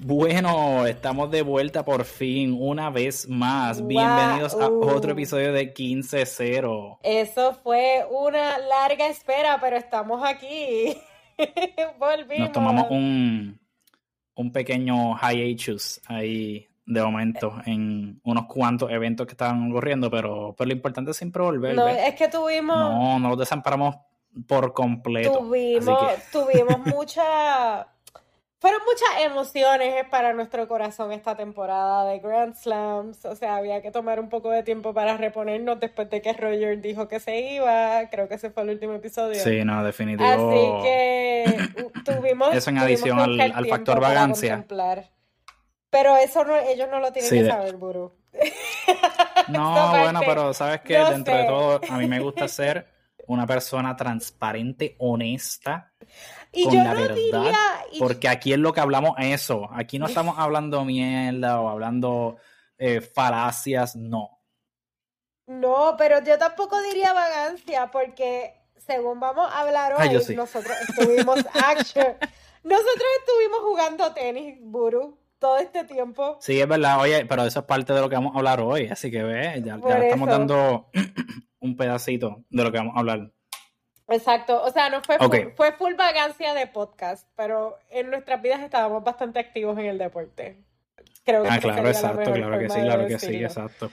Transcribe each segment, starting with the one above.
Bueno, estamos de vuelta por fin, una vez más. Bienvenidos a otro episodio de 15-0. Eso fue una larga espera, pero estamos aquí. Volvimos. Nos tomamos un, un pequeño hiatus ahí de momento en unos cuantos eventos que estaban ocurriendo, pero, pero lo importante es siempre volver. No, es que tuvimos. No, no los desamparamos por completo. Tuvimos, tuvimos mucha fueron muchas emociones para nuestro corazón esta temporada de Grand Slams. O sea, había que tomar un poco de tiempo para reponernos después de que Roger dijo que se iba. Creo que ese fue el último episodio. Sí, no, definitivo. Así que tuvimos. Eso en adición al, factor vagancia. Pero eso no, ellos no lo tienen que saber, Buru. No, bueno, pero sabes que dentro de todo, a mí me gusta ser una persona transparente, honesta y yo la verdad, diría, porque aquí es lo que hablamos eso. Aquí no estamos hablando mierda o hablando eh, falacias, no. No, pero yo tampoco diría vagancia, porque según vamos a hablar hoy, nosotros estuvimos action. Nosotros estuvimos jugando tenis, Buru, todo este tiempo. Sí, es verdad, oye, pero eso es parte de lo que vamos a hablar hoy, así que ve, ya, ya estamos dando un pedacito de lo que vamos a hablar. Exacto, o sea, no fue, full, fue full vagancia de podcast, pero en nuestras vidas estábamos bastante activos en el deporte. Creo que ah, claro, exacto, claro que sí, claro que sí, exacto.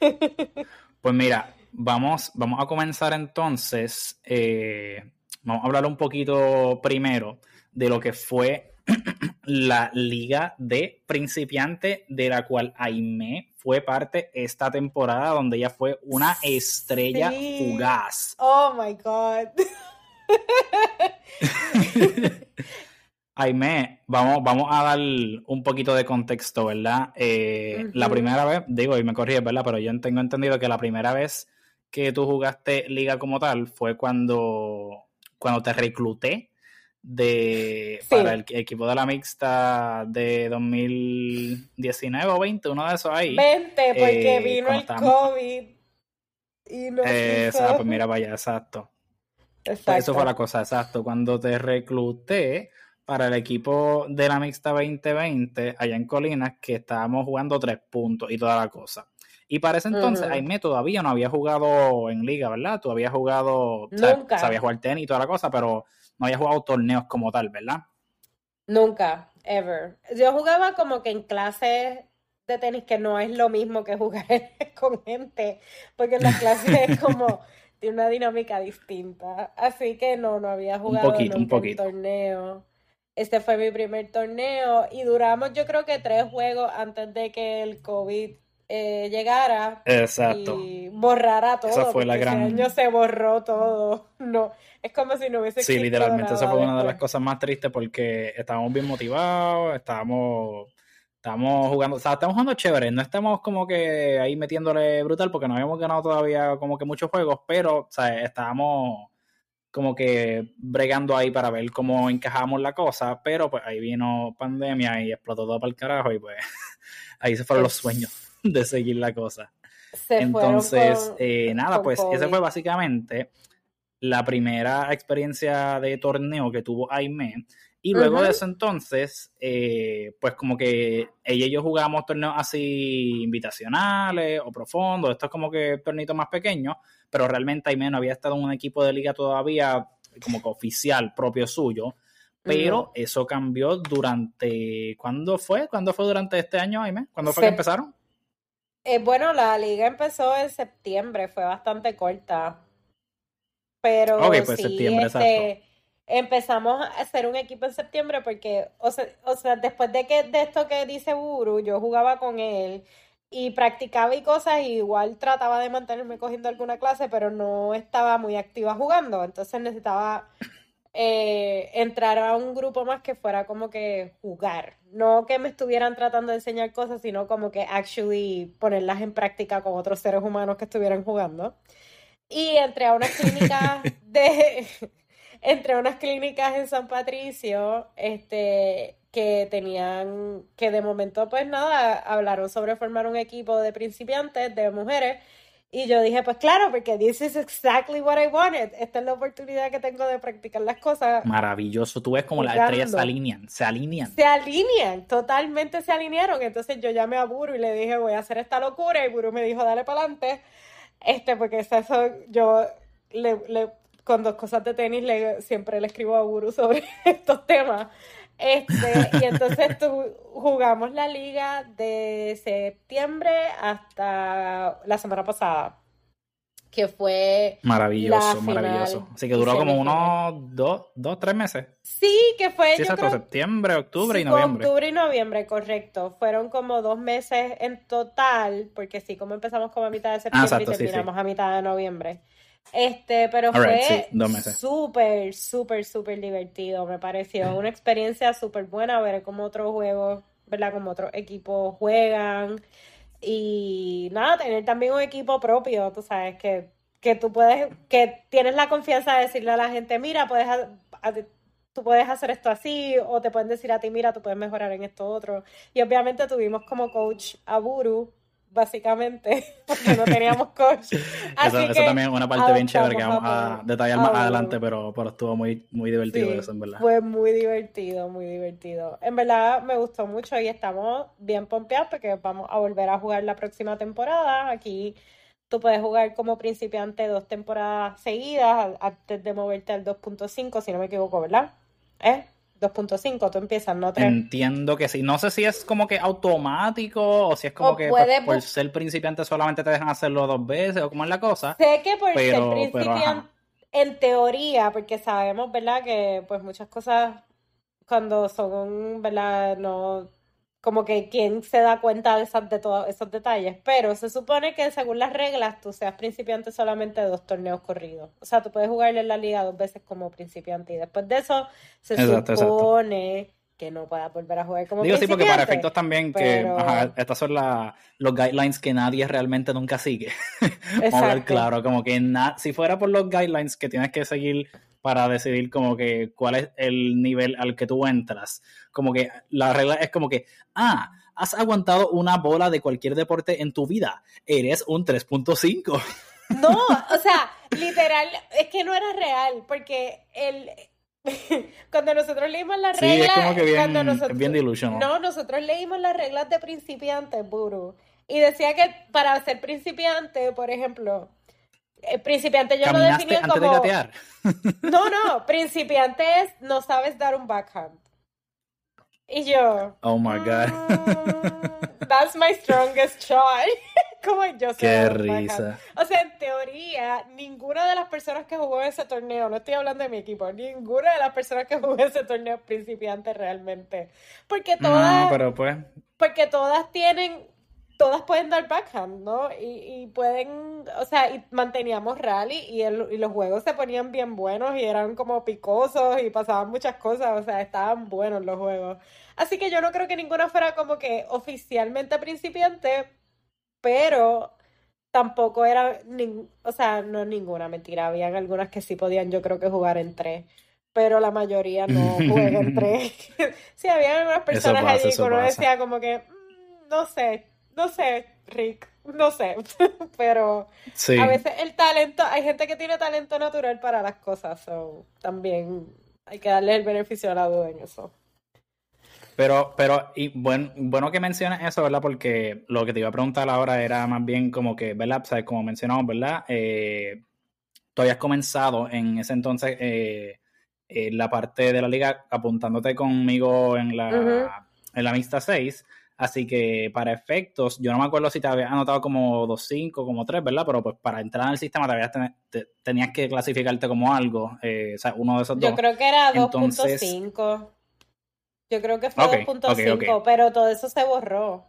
pues mira, vamos, vamos a comenzar entonces, eh, vamos a hablar un poquito primero de lo que fue la liga de principiante de la cual Aime fue parte esta temporada donde ella fue una estrella fugaz. Oh my god. Aime, vamos, vamos a dar un poquito de contexto, ¿verdad? Eh, la primera vez, digo, y me corrí, ¿verdad? Pero yo tengo entendido que la primera vez que tú jugaste liga como tal fue cuando, cuando te recluté de para el equipo de la mixta de 2019 o 20, uno de esos ahí. 20, porque eh, vino el COVID y no eh, pues mira, vaya, exacto. Pues exacto. eso fue la cosa, exacto. Cuando te recluté para el equipo de la mixta 2020 allá en Colinas, que estábamos jugando tres puntos y toda la cosa. Y para ese entonces, Aime todavía no había jugado en liga, ¿verdad? Tú habías jugado, Nunca. sabías jugar tenis y toda la cosa, pero no había jugado torneos como tal, ¿verdad? Nunca, ever. Yo jugaba como que en clases de tenis que no es lo mismo que jugar con gente, porque en las clases es como de una dinámica distinta. Así que no, no había jugado un poquito, un poquito. torneo. Este fue mi primer torneo y duramos yo creo que tres juegos antes de que el COVID eh, llegara Exacto. y borrara todo. Esa fue la gran... año se borró todo. No, es como si no hubiese Sí, literalmente esa fue una de las cosas más tristes porque estábamos bien motivados, estábamos, estábamos jugando, o sea, estamos jugando chévere, no estamos como que ahí metiéndole brutal porque no habíamos ganado todavía como que muchos juegos, pero, o sea, estábamos como que bregando ahí para ver cómo encajamos la cosa, pero pues ahí vino pandemia y explotó todo para el carajo y pues ahí se fueron los sueños de seguir la cosa. Entonces, eh, nada, pues esa fue básicamente la primera experiencia de torneo que tuvo Aime. Y luego de eso entonces, eh, pues como que ella y yo jugábamos torneos así invitacionales o profundos, estos como que tornitos más pequeños, pero realmente Aime no había estado en un equipo de liga todavía como que oficial propio suyo. Pero eso cambió durante. ¿Cuándo fue? ¿Cuándo fue durante este año, Aime? ¿Cuándo fue que empezaron? Eh, bueno, la liga empezó en septiembre, fue bastante corta. Pero pues sí, septiembre, este, empezamos a hacer un equipo en septiembre porque, o sea, o sea, después de que de esto que dice Buru, yo jugaba con él y practicaba y cosas, y igual trataba de mantenerme cogiendo alguna clase, pero no estaba muy activa jugando, entonces necesitaba eh, entrar a un grupo más que fuera como que jugar. No que me estuvieran tratando de enseñar cosas, sino como que actually ponerlas en práctica con otros seres humanos que estuvieran jugando. Y entré a unas clínicas de. entre unas clínicas en San Patricio, este, que tenían, que de momento, pues nada, hablaron sobre formar un equipo de principiantes, de mujeres, Y yo dije, pues claro, porque this is exactly what I wanted. Esta es la oportunidad que tengo de practicar las cosas. Maravilloso. Tú ves como las estrellas se alinean, se alinean. Se alinean, totalmente se alinearon. Entonces yo llamé a Buru y le dije, voy a hacer esta locura. Y Buru me dijo, dale para adelante. Este, porque eso, yo le, le, con dos cosas de tenis le, siempre le escribo a Buru sobre estos temas. Este, y entonces tu, jugamos la liga de septiembre hasta la semana pasada. Que fue. Maravilloso, maravilloso. Así que duró como unos dos, dos, tres meses. Sí, que fue. Sí, exacto, septiembre, octubre y noviembre. Octubre y noviembre, correcto. Fueron como dos meses en total, porque sí, como empezamos como a mitad de ah, septiembre y terminamos a mitad de noviembre. Este, pero fue súper, súper, súper divertido, me pareció. Una experiencia súper buena ver cómo otros juegos, ¿verdad? Como otros equipos juegan. Y nada, tener también un equipo propio, tú sabes, que, que tú puedes, que tienes la confianza de decirle a la gente, mira, puedes, tú puedes hacer esto así, o te pueden decir a ti, mira, tú puedes mejorar en esto otro. Y obviamente tuvimos como coach a Buru, básicamente, porque no teníamos coach. eso, también es una parte bien chévere que vamos a, detallar más adelante, pero, pero estuvo muy, muy divertido eso, en verdad. Fue muy divertido, muy divertido. En verdad me gustó mucho y estamos bien pompeados porque vamos a volver a jugar la próxima temporada. Aquí tú puedes jugar como principiante dos temporadas seguidas antes de moverte al 2.5, si no me equivoco, ¿verdad? ¿Eh? 2.5, tú empiezas, ¿no? Entiendo que sí. No sé si es como que automático o si es como que pues, por, ser principiante solamente te dejan hacerlo dos veces o cómo es la cosa. Sé que por ser principiante, en teoría, porque sabemos, ¿verdad? Que pues muchas cosas cuando son, ¿verdad? No como que quién se da cuenta de, de todos esos detalles, pero se supone que según las reglas tú seas principiante solamente de dos torneos corridos. O sea, tú puedes jugarle en la liga dos veces como principiante y después de eso se supone que no puedas volver a jugar como Digo sí, porque para efectos también que ajá, estas son los guidelines que nadie realmente nunca sigue. Vamos a ver claro, como que si fuera por los guidelines que tienes que seguir para decidir como que cuál es el nivel al que tú entras. Como que la regla es como que, ah, has aguantado una bola de cualquier deporte en tu vida, eres un 3.5. No, o sea, literal, es que no era real, porque el cuando nosotros leímos las reglas, es como que bien, cuando nosotros, bien No, nosotros leímos las reglas de principiante, Buru. Y decía que para ser principiante, por ejemplo, eh, principiante yo lo definí como... no, no, principiante es no sabes dar un backhand. Y yo... Oh my God. Mm, that's my strongest shot. Como yo Qué risa. O sea, en teoría, ninguna de las personas que jugó ese torneo, no estoy hablando de mi equipo, ninguna de las personas que jugó ese torneo es principiante realmente. Porque todas... No, pero pues... Porque todas tienen todas pueden dar backhand, ¿no? Y, pueden, o sea, y manteníamos rally y, y, los juegos se ponían bien buenos y eran como picosos y pasaban muchas cosas, o sea, estaban buenos los juegos. Así que yo no creo que ninguna fuera como que oficialmente principiante, pero tampoco era, o sea, no ninguna mentira, habían algunas que sí podían yo creo que jugar en tres pero la mayoría no juega en tres. sí, había algunas personas allí que uno decía como que, mm, no sé, no sé, Rick, no sé, pero a veces el talento, hay gente que tiene talento natural para las cosas, so, también hay que darle el beneficio a la duda en eso. Pero, pero, y bueno, bueno que menciones eso, ¿verdad? Porque lo que te iba a preguntar ahora era más bien como que, ¿verdad? O sea, como mencionamos, ¿verdad? Eh, tú habías comenzado en ese entonces eh, la parte de la liga apuntándote conmigo en la, en la mixta 6. Así que para efectos, yo no me acuerdo si te había anotado como 2.5, como 3, ¿verdad? Pero pues para entrar en el sistema te, tenías que clasificarte como algo, eh, o sea, uno de esos dos. Yo creo que era 2.5. Yo creo que fue 2.5, pero todo eso se borró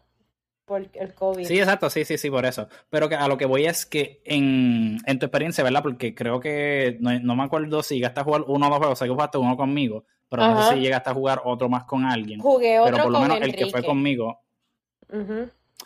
por el COVID. Sí, exacto, sí, sí, sí, por eso. Pero que a lo que voy es que en, tu experiencia, ¿verdad? Porque creo que no, me acuerdo si llegaste a jugar uno o dos juegos, o sea, que jugaste uno conmigo, pero no sé si llegaste a jugar otro más con alguien. Jugué otro Pero por lo menos el que fue conmigo.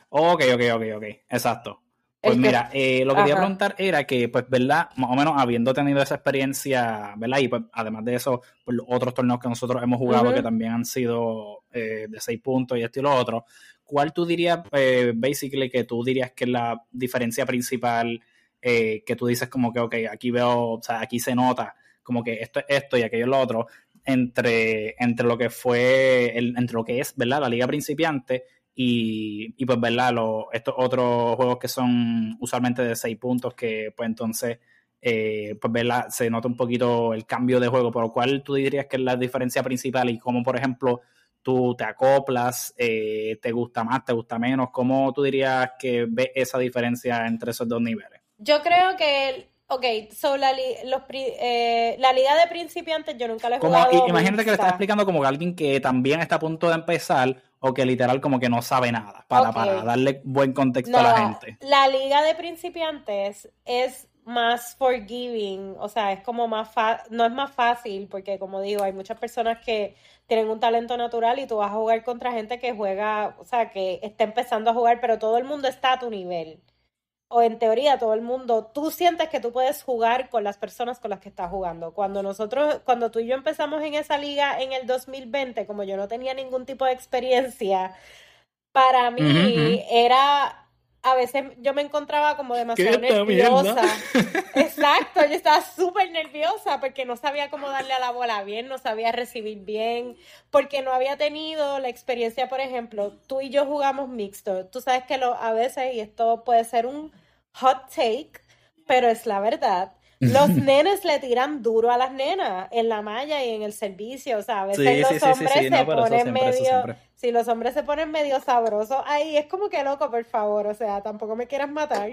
Ok, ok, ok, ok. Exacto. Pues mira, eh, lo que quería preguntar era que, pues, ¿verdad? Más o menos habiendo tenido esa experiencia, ¿verdad? Y pues, además de eso, pues, otros torneos que nosotros hemos jugado que también han sido eh, de seis puntos y esto y lo otro. ¿cuál tú dirías, eh, basically, que tú dirías que es la diferencia principal eh, que tú dices como que, ok, aquí veo, o sea, aquí se nota como que esto es esto y aquello es lo otro, entre, entre lo que fue, el, entre lo que es, ¿verdad? La liga principiante y, y pues, ¿verdad? estos otros juegos que son usualmente de seis puntos que, pues, entonces, eh, pues, ¿verdad? Se nota un poquito el cambio de juego, por lo cual tú dirías que es la diferencia principal y como, por ejemplo, tú te acoplas, eh, te gusta más, te gusta menos, ¿cómo tú dirías que ves esa diferencia entre esos dos niveles? Yo creo que Ok, so la, los, eh, la liga de principiantes yo nunca la he jugado. imagínate que le estás explicando como que alguien que también está a punto de empezar o que literal como que no sabe nada, para, para darle buen contexto a la gente. La liga de principiantes es más forgiving, o sea, es como más no es más fácil porque como digo, hay muchas personas que tienen un talento natural y tú vas a jugar contra gente que juega, o sea, que está empezando a jugar, pero todo el mundo está a tu nivel o en teoría todo el mundo, tú sientes que tú puedes jugar con las personas con las que estás jugando. Cuando nosotros, cuando tú y yo empezamos en esa liga en el 2020, como yo no tenía ningún tipo de experiencia, para mí era a veces yo me encontraba como demasiado nerviosa. Exacto, yo estaba súper nerviosa porque no sabía cómo darle a la bola bien, no sabía recibir bien, porque no había tenido la experiencia, por ejemplo, tú y yo jugamos mixto. Tú sabes que lo, a veces, y esto puede ser un hot take, pero es la verdad. Los nenes le tiran duro a las nenas en la malla y en el servicio. O sea, a veces los hombres se ponen medio. Si los hombres se ponen medio sabrosos, ahí es como que loco, por favor. O sea, tampoco me quieras matar.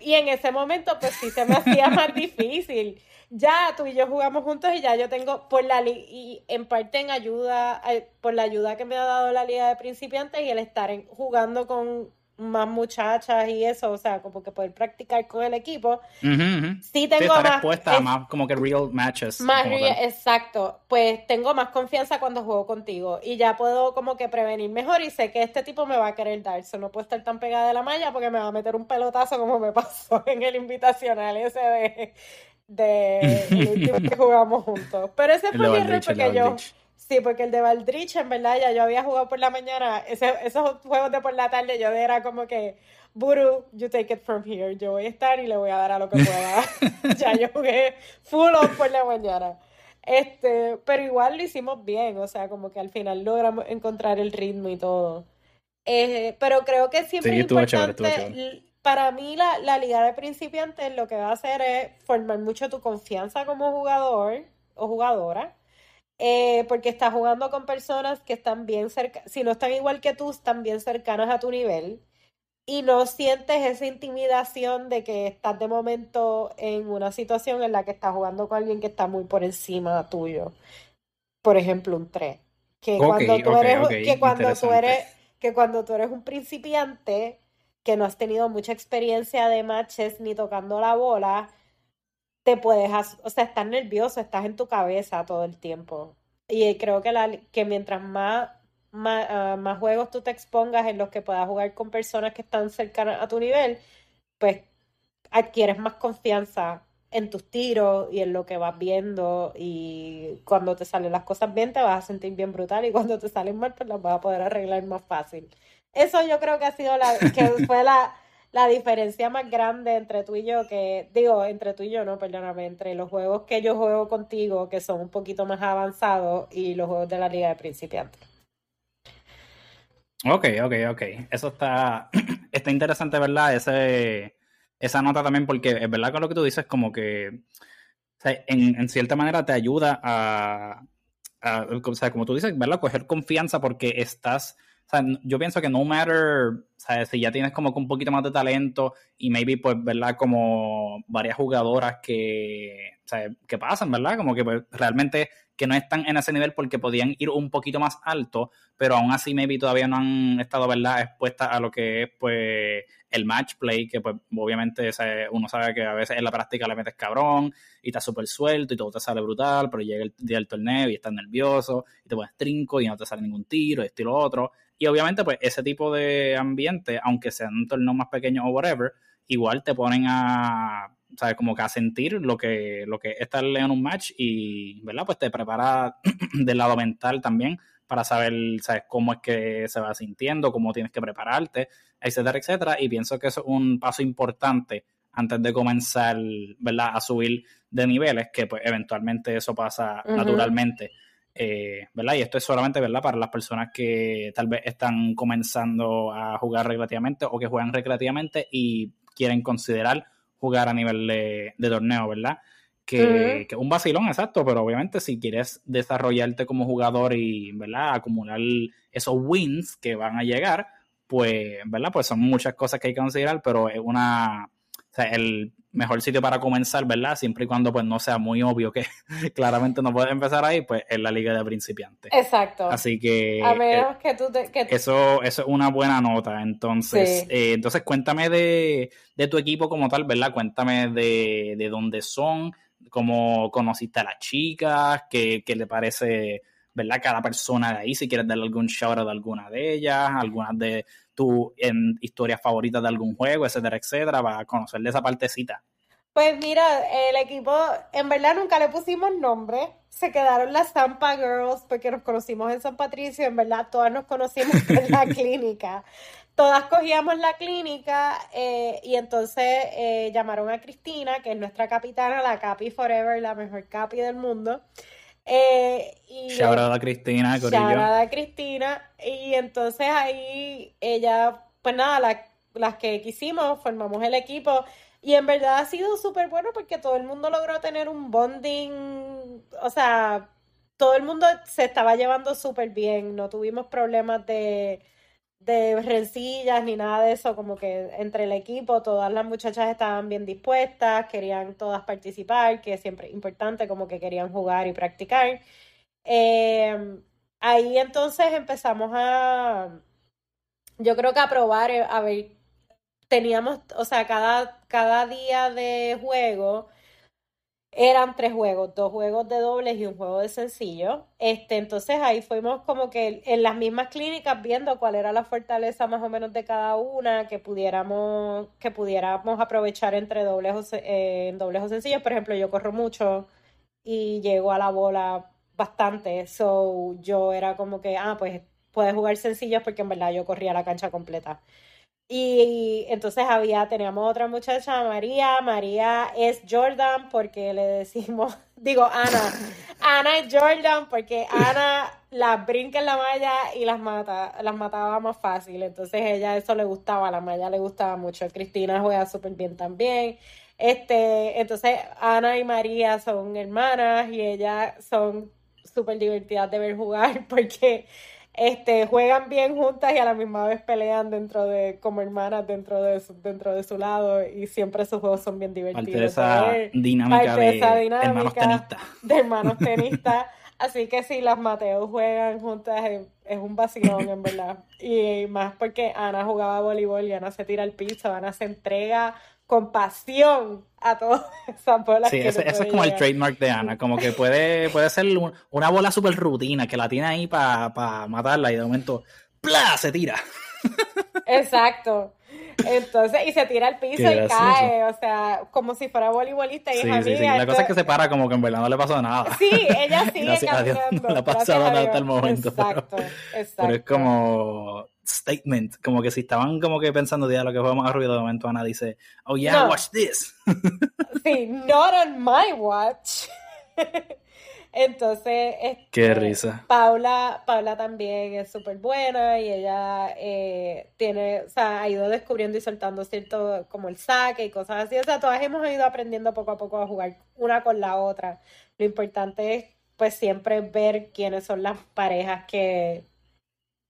Y en ese momento, pues sí se me hacía más difícil. Ya tú y yo jugamos juntos y ya yo tengo, por la y en parte en ayuda, eh, por la ayuda que me ha dado la Liga de Principiantes y el estar jugando con más muchachas y eso, o sea, como que poder practicar con el equipo. Sí tengo más... a más como que real matches. Más exacto. Pues tengo más confianza cuando juego contigo y ya puedo como que prevenir mejor y sé que este tipo me va a querer dar. So, no puedo estar tan pegada de la malla porque me va a meter un pelotazo como me pasó en el invitacional ese de... de el último que jugamos juntos. Pero ese fue mi error porque yo... Sí, porque el de Valdrich, en verdad, ya yo había jugado por la mañana. Ese, esos juegos de por la tarde, yo era como que, Buru, you take it from here. Yo voy a estar y le voy a dar a lo que pueda. ya yo jugué full on por la mañana. Este, pero igual lo hicimos bien, o sea, como que al final logramos encontrar el ritmo y todo. Eh, pero creo que siempre es importante, para mí la, la liga de principiantes lo que va a hacer es formar mucho tu confianza como jugador o jugadora eh, porque estás jugando con personas que están bien cerca, si no están igual que tú, están bien cercanas a tu nivel y no sientes esa intimidación de que estás de momento en una situación en la que estás jugando con alguien que está muy por encima tuyo. Por ejemplo, un 3. Que cuando tú eres, que cuando tú eres, que cuando tú eres un principiante que no has tenido mucha experiencia de matches ni tocando la bola, te puedes, o sea, estás nervioso, estás en tu cabeza todo el tiempo. Y creo que, la, que mientras más, ah, más, juegos tú te expongas en los que puedas jugar con personas que están cercanas a tu nivel, pues adquieres más confianza en tus tiros y en lo que vas viendo y cuando te salen las cosas bien te vas a sentir bien brutal y cuando te salen mal pues las vas a poder arreglar más fácil. Eso yo creo que ha sido la que fue la la diferencia más grande entre tú y yo, que digo, entre tú y yo, no, perdóname, entre los juegos que yo juego contigo, que son un poquito más avanzados, y los juegos de la Liga de Principiantes. Ok, ok, ok. Eso está, está interesante, ¿verdad? Ese, esa nota también, porque es verdad que lo que tú dices, como que en, cierta manera te ayuda a, a, o sea, como tú dices, ¿verdad? Coger confianza porque estás o sea, yo pienso que no matter, sea, Si ya tienes como que un poquito más de talento y maybe, pues, ¿verdad? Como varias jugadoras que, o que pasan, ¿verdad? Como que pues, realmente que no están en ese nivel porque podían ir un poquito más alto, pero aún así maybe todavía no han estado, ¿verdad? Expuestas a lo que es, pues, el match play, que pues obviamente uno sabe que a veces en la práctica le metes cabrón y estás súper suelto y todo te sale brutal, pero llega el día del torneo y estás nervioso y te pones trinco y no te sale ningún tiro, esto y lo otro. Y obviamente, pues ese tipo de ambiente, aunque sean un torneo más pequeño o whatever, igual te ponen a, ¿sabes? Como que a sentir lo que, lo que es estar en un match y, ¿verdad? Pues te prepara del lado mental también para saber, ¿sabes?, cómo es que se va sintiendo, cómo tienes que prepararte, etcétera, etcétera. Y pienso que eso es un paso importante antes de comenzar, ¿verdad?, a subir de niveles, que pues eventualmente eso pasa naturalmente. Eh, ¿verdad? Y esto es solamente, ¿verdad? Para las personas que tal vez están comenzando a jugar recreativamente o que juegan recreativamente y quieren considerar jugar a nivel de, torneo, ¿verdad? Que, un vacilón, exacto, pero obviamente si quieres desarrollarte como jugador y, ¿verdad? Acumular esos wins que van a llegar, pues, ¿verdad? Pues son muchas cosas que hay que considerar, pero es una, o sea, el mejor sitio para comenzar, ¿verdad? Siempre y cuando pues no sea muy obvio que claramente no puedes empezar ahí, pues es la liga de principiantes. Exacto. Así que, a menos eh, que tú eso, eso es una buena nota. Entonces, eh, entonces cuéntame de, de, tu equipo como tal, ¿verdad? Cuéntame de, de dónde son, cómo conociste a las chicas, qué, qué le parece, ¿verdad? Cada persona de ahí, si quieres darle algún shout de alguna de ellas, algunas de tu en historias favoritas de algún juego, etcétera, etcétera, para conocer de esa partecita. Pues mira, el equipo, en verdad nunca le pusimos nombre, se quedaron las Zampa Girls porque nos conocimos en San Patricio, en verdad todas nos conocimos en la clínica. Todas cogíamos la clínica eh, y entonces eh, llamaron a Cristina, que es nuestra capitana, la Capi Forever, la mejor Capi del mundo. Eh, y a Cristina, Corillo. a Cristina. Y entonces ahí ella, pues nada, las que quisimos, formamos el equipo. Y en verdad ha sido súper bueno porque todo el mundo logró tener un bonding. O sea, todo el mundo se estaba llevando súper bien. No tuvimos problemas de de rencillas ni nada de eso, como que entre el equipo todas las muchachas estaban bien dispuestas, querían todas participar, que siempre importante, como que querían jugar y practicar. Em, ahí entonces empezamos a, yo creo que a probar, eh, a ver, teníamos, o sea, cada, cada día de juego eran tres juegos, dos juegos de dobles y un juego de sencillo. Este, entonces ahí fuimos como que en las mismas clínicas viendo cuál era la fortaleza más o menos de cada una, que pudiéramos, que pudiéramos aprovechar entre dobles o, eh, dobles o sencillos. Por ejemplo, yo corro mucho y llego a la bola bastante. So yo era como que, ah, pues puedes jugar sencillos porque en verdad yo corría la cancha completa. Y entonces había, teníamos otra muchacha, María. María es Jordan porque le decimos, digo Ana. Ana es Jordan porque Ana las brinca en la malla y las mata, las mataba más fácil. Entonces ella eso le gustaba, la malla le gustaba mucho. Cristina juega súper bien también. Este, entonces Ana y María son hermanas y ellas son súper divertidas de ver jugar porque este, juegan bien juntas y a la misma vez pelean dentro de, como hermanas dentro de su, dentro de su lado y siempre sus juegos son bien divertidos. Parte de esa dinámica de, hermanos tenistas. De hermanos tenistas. Así que si las Mateos juegan juntas es, un vacilón, en verdad. Y más porque Ana jugaba voleibol y Ana se tira al piso, Ana se entrega con pasión a todas esas bolas. Sí, ese, es como el trademark de Ana, como que puede, puede ser una bola súper rutina que la tiene ahí para matarla y de momento ¡plá! se tira. Exacto. Entonces, y se tira al piso y cae, o sea, como si fuera voleibolista y sí, sí, sí. La cosa es que se para como que en verdad no le pasó nada. Sí, ella sigue caminando. no le ha pasado nada hasta el momento. Exacto, exacto. Pero es como statement, como que si estaban como que pensando, ya lo que fue más ruido, de momento Ana dice, oh yeah, watch this. sí, not on my watch. Entonces, qué este, risa. Paula, Paula también es súper buena y ella eh, tiene, o sea, ha ido descubriendo y soltando cierto, como el saque y cosas así. O sea, todas hemos ido aprendiendo poco a poco a jugar una con la otra. Lo importante es, pues, siempre ver quiénes son las parejas que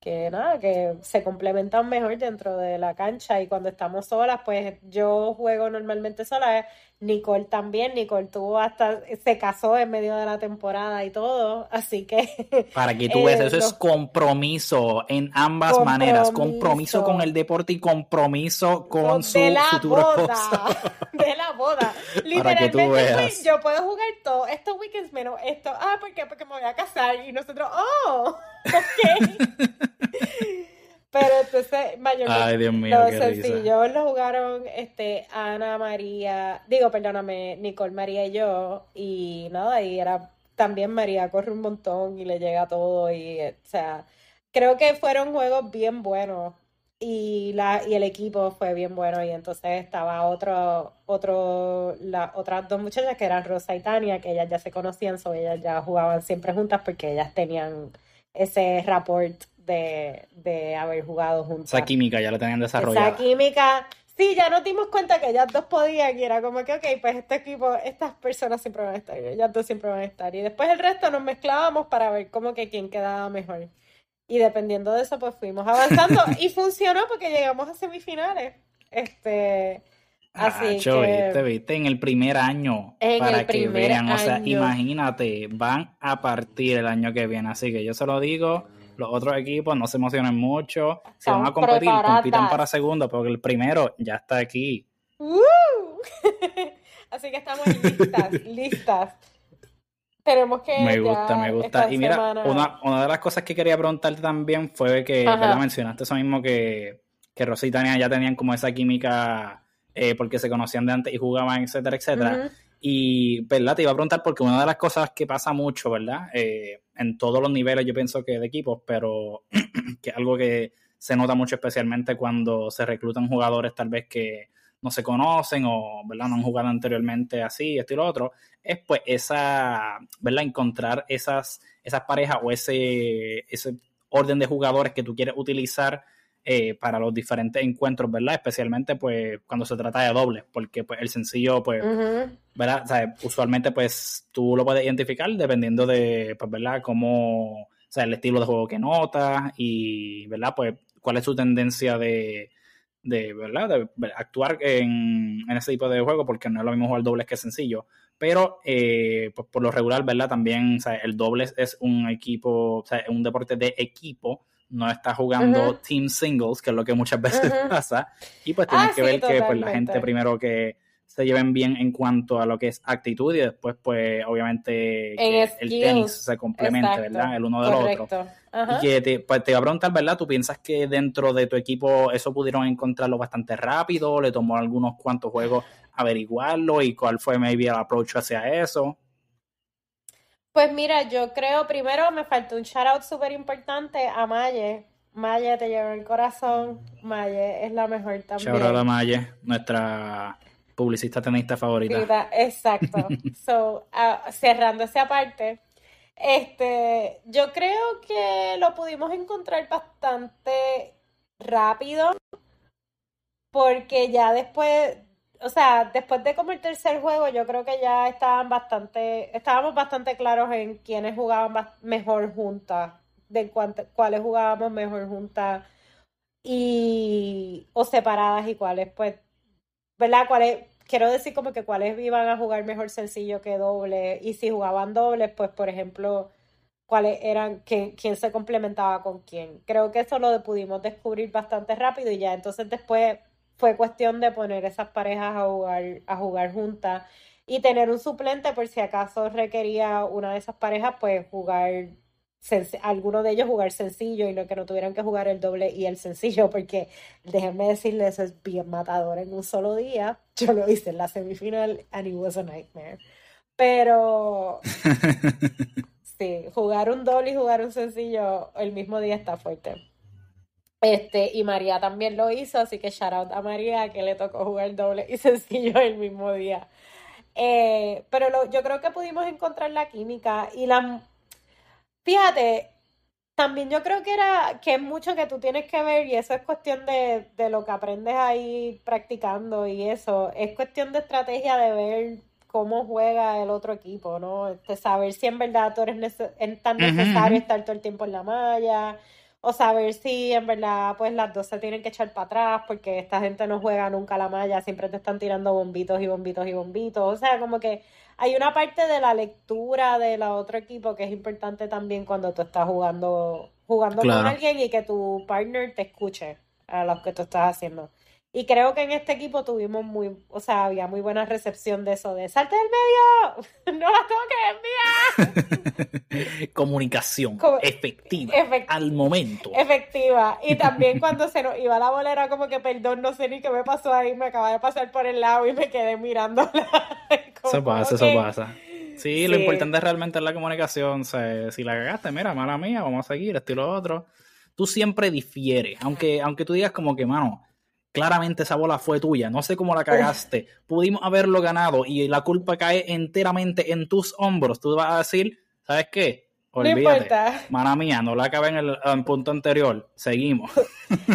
que nada, que se complementan mejor dentro de la cancha y cuando estamos solas, pues yo juego normalmente sola, Nicole también, Nicole tuvo hasta, se casó en medio de la temporada y todo, así que... Para que tú veas, eso es compromiso en ambas maneras, compromiso con el deporte y compromiso con su de la futuro boda, De la boda. Literalmente, pues, yo puedo jugar todo, estos weekends menos esto, ah, ¿por qué? Porque me voy a casar y nosotros, oh, ok. Pero entonces, mayormente los sencillos lo jugaron este, Ana María, digo, perdóname, Nicole María y yo, y nada, y era también María corre un montón y le llega todo y, o sea, creo que fueron juegos bien buenos y la y el equipo fue bien bueno y entonces estaba otro otro las otras dos muchachas que eran Rosa y Tania que ellas ya se conocían so ellas ya jugaban siempre juntas porque ellas tenían ese rapport de, de haber jugado juntas. Esa química ya la tenían desarrollada. esa química sí ya nos dimos cuenta que ellas dos podían y era como que ok pues este equipo estas personas siempre van a estar ellas dos siempre van a estar. Y después el resto nos mezclábamos para ver como que quién quedaba mejor. Y dependiendo de eso, pues fuimos avanzando y funcionó porque llegamos a semifinales. Este, así que... Te viste en el primer año para que vean, o sea, imagínate, van a partir el año que viene, así que yo se lo digo, los otros equipos no se emocionen mucho, si van a competir, compitan para segundo, porque el primero ya está aquí. así que estamos listas, listas tenemos que. Me gusta, me gusta. Y mira, una, una, de las cosas que quería preguntarte también fue que mencionaste eso mismo que, que Rosy y Tania ya tenían como esa química eh, porque se conocían de antes y jugaban, etcétera, etcétera. Y, ¿verdad? Te iba a preguntar porque una de las cosas que pasa mucho, ¿verdad? Eh, en todos los niveles, yo pienso que de equipos, pero que algo que se nota mucho especialmente cuando se reclutan jugadores tal vez que no se conocen o ¿verdad? no han jugado anteriormente así, esto y lo otro, es pues esa, ¿verdad? Encontrar esas, esas parejas o ese, ese orden de jugadores que tú quieres utilizar eh, para los diferentes encuentros, ¿verdad? Especialmente pues cuando se trata de dobles, porque pues el sencillo pues, ¿verdad? O sea, usualmente pues tú lo puedes identificar dependiendo de, pues, ¿verdad? Cómo, o sea, el estilo de juego que notas y, ¿verdad? Pues cuál es su tendencia de, de, ¿verdad? de actuar en, ese tipo de juego, porque no es lo mismo jugar dobles que sencillo. Pero eh, pues por lo regular, ¿verdad? También el dobles es un equipo, o sea, es un deporte de equipo, no está jugando team singles, que es lo que muchas veces pasa. Y pues tienes ah, que ver que pues, la gente primero que se lleven bien en cuanto a lo que es actitud y después pues obviamente el tenis se complemente, ¿verdad? El uno del otro. Y que te, pues, te iba a preguntar, ¿verdad? ¿Tú piensas que dentro de tu equipo eso pudieron encontrarlo bastante rápido? ¿Le tomó algunos cuantos juegos averiguarlo? ¿Y cuál fue maybe el approach hacia eso? Pues mira, yo creo primero me faltó un shout out súper importante a Maye. Maye te lleva el corazón. Maye es la mejor también. Shout out a Maye, nuestra publicista tenista favorita. exacto. so, uh, cerrando esa parte, este, yo creo que lo pudimos encontrar bastante rápido porque ya después, o sea, después de como el tercer juego, yo creo que ya estaban bastante, estábamos bastante claros en quiénes jugaban mejor juntas, de cuáles jugábamos mejor juntas y o separadas y cuáles pues, ¿verdad? Cuáles quiero decir como que cuáles iban a jugar mejor sencillo que doble y si jugaban dobles, pues por ejemplo, cuáles eran, quién, quién se complementaba con quién. Creo que eso lo pudimos descubrir bastante rápido y ya entonces después fue cuestión de poner esas parejas a jugar, a jugar juntas y tener un suplente por si acaso requería una de esas parejas, pues jugar alguno de ellos jugar sencillo y no que no tuvieran que jugar el doble y el sencillo, porque déjenme decirles, eso es bien matador en un solo día. Yo lo hice en la semifinal and it was a nightmare. Pero sí, jugar un doble y jugar un sencillo el mismo día está fuerte. Este, y María también lo hizo, así que shout out a María que le tocó jugar doble y sencillo el mismo día. Eh, pero yo creo que pudimos encontrar la química y la Fíjate, también yo creo que era que es mucho que tú tienes que ver y eso es cuestión de, lo que aprendes ahí practicando y eso. Es cuestión de estrategia de ver cómo juega el otro equipo, ¿no? De este, saber si en verdad tú eres tan necesario estar todo el tiempo en la malla o saber si en verdad pues las dos se tienen que echar para atrás porque esta gente no juega nunca la malla, siempre te están tirando bombitos y bombitos y bombitos. O sea, como que hay una parte de la lectura del otro equipo que es importante también cuando tú estás jugando, jugando con alguien y que tu partner te escuche a lo que tú estás haciendo. Y creo que en este equipo tuvimos muy, o sea, había muy buena recepción de eso, de salte del medio, no la tengo que enviar. Comunicación efectiva, al momento. Efectiva. Y también cuando se nos iba la bolera, como que perdón, no sé ni qué me pasó ahí, me acaba de pasar por el lado y me quedé mirándola. eso pasa, eso pasa. Sí, lo importante realmente es la comunicación. si la cagaste, mira, mala mía, vamos a seguir, esto y lo otro. Tú siempre difieres, aunque, aunque tú digas como que, mano, claramente esa bola fue tuya, no sé cómo la cagaste, pudimos haberlo ganado y la culpa cae enteramente en tus hombros. Tú vas a decir, ¿sabes qué? Olvídate. Mana mía, no la acabé en el punto anterior. Seguimos.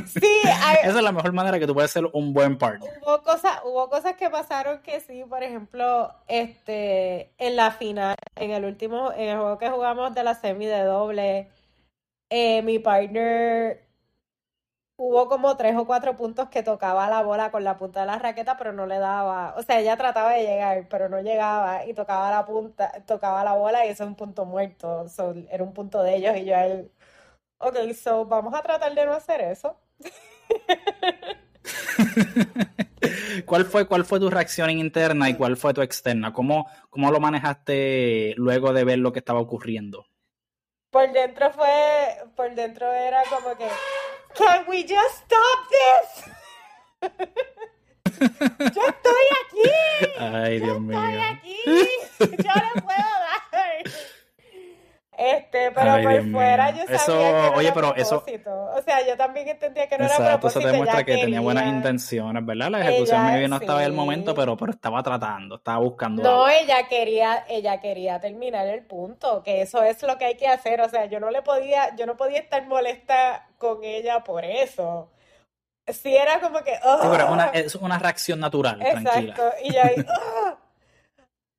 Sí, esa es la mejor manera que tú puedes ser un buen partner. Hubo cosas, hubo cosas que pasaron que sí, por ejemplo, este, en la final, en el último, en el juego que jugamos de la semi de doble, eh, mi partner hubo como tres o cuatro puntos que tocaba la bola con la punta de la raqueta, pero no le daba. O sea, ella trataba de llegar, pero no llegaba y tocaba la punta, tocaba la bola y eso es un punto muerto. era un punto de ellos y yo él. Ok, so vamos a tratar de no hacer eso. ¿Cuál fue, ¿Cuál fue tu reacción interna y cuál fue tu externa? ¿Cómo, ¿Cómo lo manejaste luego de ver lo que estaba ocurriendo? Por dentro fue, por dentro era como que, Can we just stop this? Yo estoy aquí. Ay, Dios mío. Estoy aquí. Yo le puedo dar. Este, pero por fuera yo sabía eso, que no oye, era pero propósito. eso. O sea, yo también entendía que no era propósito. Eso demuestra que tenía buenas intenciones, ¿verdad? La ejecución ella, no estaba en el momento, pero, pero estaba tratando, estaba buscando. No, ella quería, ella quería terminar el punto, que eso es lo que hay que hacer. O sea, yo no le podía, yo no podía estar molesta con ella por eso. Sí, era como que. Sí, pero una, es una reacción natural. Exacto. Tranquila. Y yo ahí.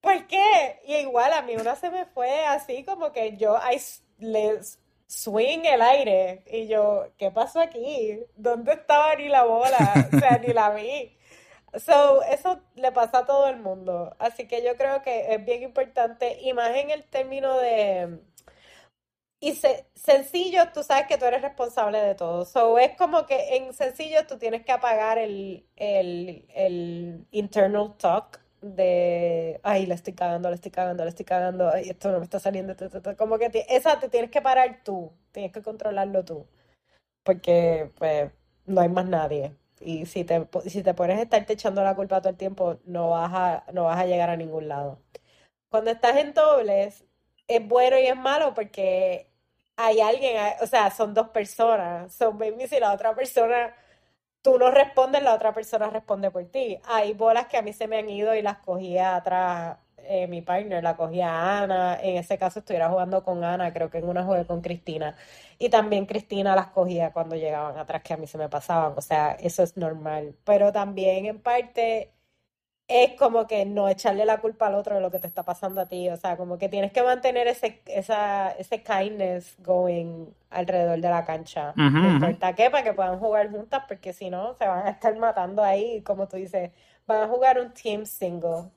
¿por qué? Y igual a mí una se me fue así como que yo I, le swing el aire y yo, ¿qué pasó aquí? ¿Dónde estaba ni la bola? O sea, ni la vi. So, eso le pasa a todo el mundo. Así que yo creo que es bien importante, y más en el término de... Y sencillo, tú sabes que tú eres responsable de todo. So, es como que en sencillo tú tienes que apagar el, el, el internal talk de, ay, le estoy cagando, le estoy cagando, le estoy cagando, ay, esto no me está saliendo, como que esa te tienes que parar tú, tienes que controlarlo tú, porque pues no hay más nadie. Y si te, si te pones a estarte echando la culpa todo el tiempo, no vas a, no vas a llegar a ningún lado. Cuando estás en dobles, es bueno y es malo porque hay alguien, o sea, son dos personas, son baby si la otra persona tú no respondes, la otra persona responde por ti. Hay bolas que a mí se me han ido y las cogía atrás eh, mi partner, la cogía Ana. En ese caso estuviera jugando con Ana, creo que en una jugué con Cristina. Y también Cristina las cogía cuando llegaban atrás, que a mí se me pasaban. O sea, eso es normal. Pero también en parte es como que no echarle la culpa al otro de lo que te está pasando a ti. O sea, como que tienes que mantener ese, esa, ese kindness going alrededor de la cancha. no importa qué, para que puedan jugar juntas, porque si no, se van a estar matando ahí. Como tú dices, van a jugar un team single.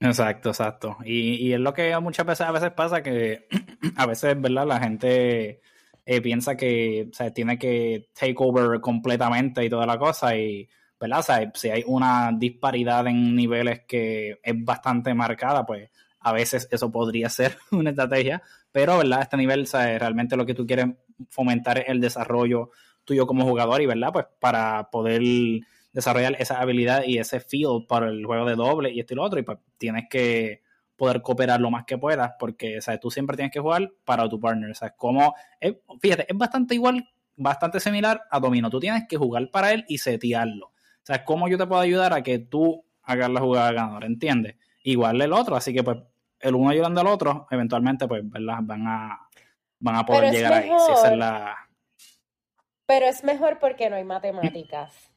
Exacto, exacto. Y, y es lo que muchas veces a veces pasa que a veces, ¿verdad? La gente eh, piensa que se tiene que take over completamente y toda la cosa y ¿verdad? O sea, si hay una disparidad en niveles que es bastante marcada, pues a veces eso podría ser una estrategia, pero, ¿verdad? Este nivel, o realmente lo que tú quieres fomentar es el desarrollo tuyo como jugador y, ¿verdad? Pues para poder desarrollar esa habilidad y ese feel para el juego de doble y esto y lo otro, y pues tienes que poder cooperar lo más que puedas, porque, ¿sabes? Tú siempre tienes que jugar para tu partner, ¿sabes? Como, fíjate, es bastante igual, bastante similar a Domino, tú tienes que jugar para él y setearlo. O sea, ¿cómo yo te puedo ayudar a que tú hagas la jugada ganadora? ¿Entiendes? Igual el otro, así que pues el uno ayudando al otro, eventualmente pues, ¿verdad? Van a, van a poder llegar ahí. Si la... Pero es mejor porque no hay matemáticas.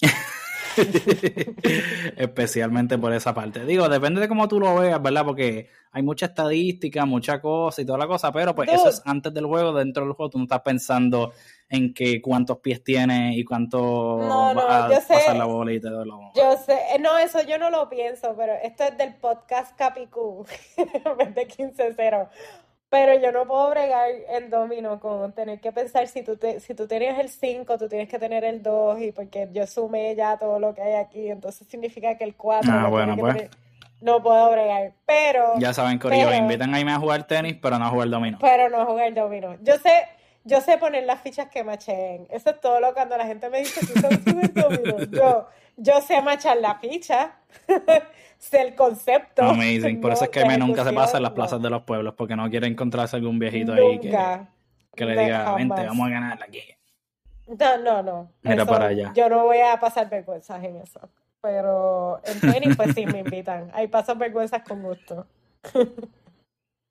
Especialmente por esa parte. Digo, depende de cómo tú lo veas, ¿verdad? Porque hay mucha estadística, mucha cosa y toda la cosa, pero pues eso es antes del juego, dentro del juego tú no estás pensando en que cuántos pies tiene y cuánto no, no, a pasar la bola y la bola. Yo sé, eh, no, eso yo no lo pienso, pero esto es del podcast Capicú, de 15-0. Pero yo no puedo bregar en domino con tener que pensar si tú, te, si tú tenías el 5, tú tienes que tener el 2 y porque yo sumé ya todo lo que hay aquí, entonces significa que el 4 ah, bueno, pues. no puedo bregar. Pero... Ya saben, Corillo, invitan a irme a jugar tenis, pero no a jugar domino. Pero no a jugar domino. Yo sé, yo sé poner las fichas que macheen. Eso es todo lo cuando la gente me dice, tú sabes jugar domino. Yo, yo sé machar la ficha, sé el concepto. Amazing, por eso es que me nunca se pasa en las plazas de los pueblos, porque no quiere encontrarse algún viejito ahí que, que le diga, vente, vamos a ganar aquí. No, no, no. Mira para allá. Yo no voy a pasar vergüenzas en eso. Pero en tenis, pues sí, me invitan. Ahí paso vergüenzas con gusto.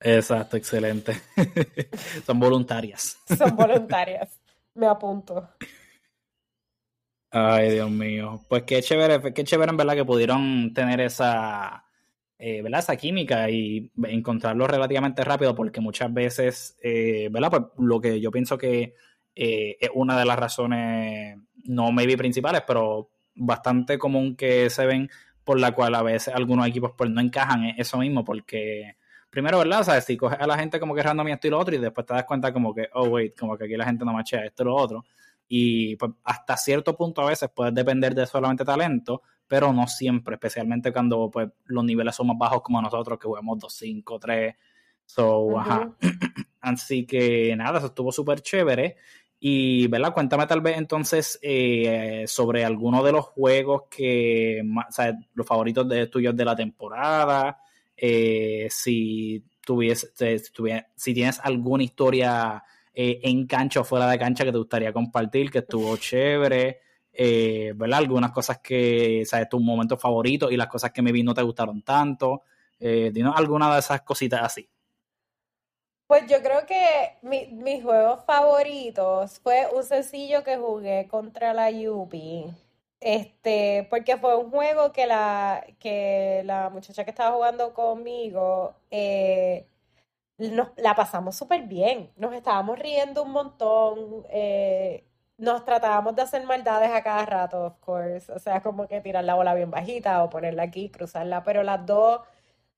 Exacto, excelente. Son voluntarias. Son voluntarias. Me apunto. Ay, Dios mío. Pues qué chévere, qué chévere en verdad que pudieron tener esa, eh, ¿verdad? esa química y encontrarlo relativamente rápido, porque muchas veces, eh, ¿verdad? Pues lo que yo pienso que eh, es una de las razones, no maybe principales, pero bastante común que se ven por la cual a veces algunos equipos pues no encajan en eso mismo, porque primero, ¿verdad? O si coges a la gente como que random esto y lo otro y después te das cuenta como que, oh, wait, como que aquí la gente no machea esto y lo otro. Y pues hasta cierto punto a veces puedes depender de solamente talento, pero no siempre, especialmente cuando pues los niveles son más bajos como nosotros que jugamos 2, 5, 3. So, ajá. Así que nada, eso estuvo súper chévere. Y, ¿verdad? Cuéntame tal vez entonces eh, sobre alguno de los juegos que, o sea, los favoritos de tuyos de la temporada, eh, si, tuviese, si tienes alguna historia eh, en cancha o fuera de cancha que te gustaría compartir, que estuvo chévere, ¿verdad? Algunas cosas que, ¿sabes? Tus momentos favoritos y las cosas que me vi no te gustaron tanto. dinos alguna de esas cositas así. Pues yo creo que mis juegos favoritos fue un sencillo que jugué contra la Yupi. Este, porque fue un juego que la, que la muchacha que estaba jugando conmigo, eh, nos, la pasamos súper bien. Nos estábamos riendo un montón. Eh, nos tratábamos de hacer maldades a cada rato, of course. O sea, como que tirar la bola bien bajita o ponerla aquí, cruzarla. Pero las dos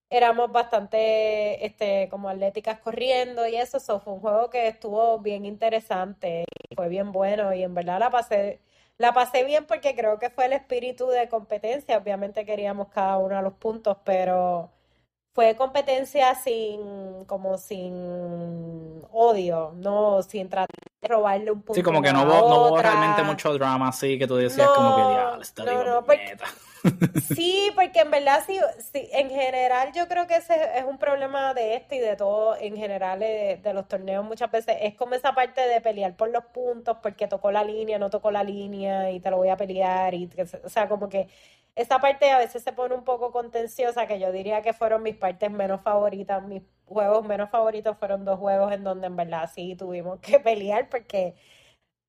éramos bastante este, como atléticas corriendo y eso, eso fue un juego que estuvo bien interesante y fue bien bueno y en verdad la pasé, la pasé bien porque creo que fue el espíritu de competencia, obviamente queríamos cada uno de los puntos, pero fue competencia sin, como sin odio, no sin tratar de robarle un punto. Sí, como que no hubo, no hubo realmente mucho drama así que tú decías como que ya, está no, no, Sí, porque en verdad sí, sí, en general yo creo que ese es un problema de este y de todo en general de, los torneos muchas veces es como esa parte de pelear por los puntos porque tocó la línea, no tocó la línea y te lo voy a pelear y o sea, como que esa parte a veces se pone un poco contenciosa que yo diría que fueron mis partes menos favoritas, mis juegos menos favoritos fueron dos juegos en donde en verdad sí tuvimos que pelear porque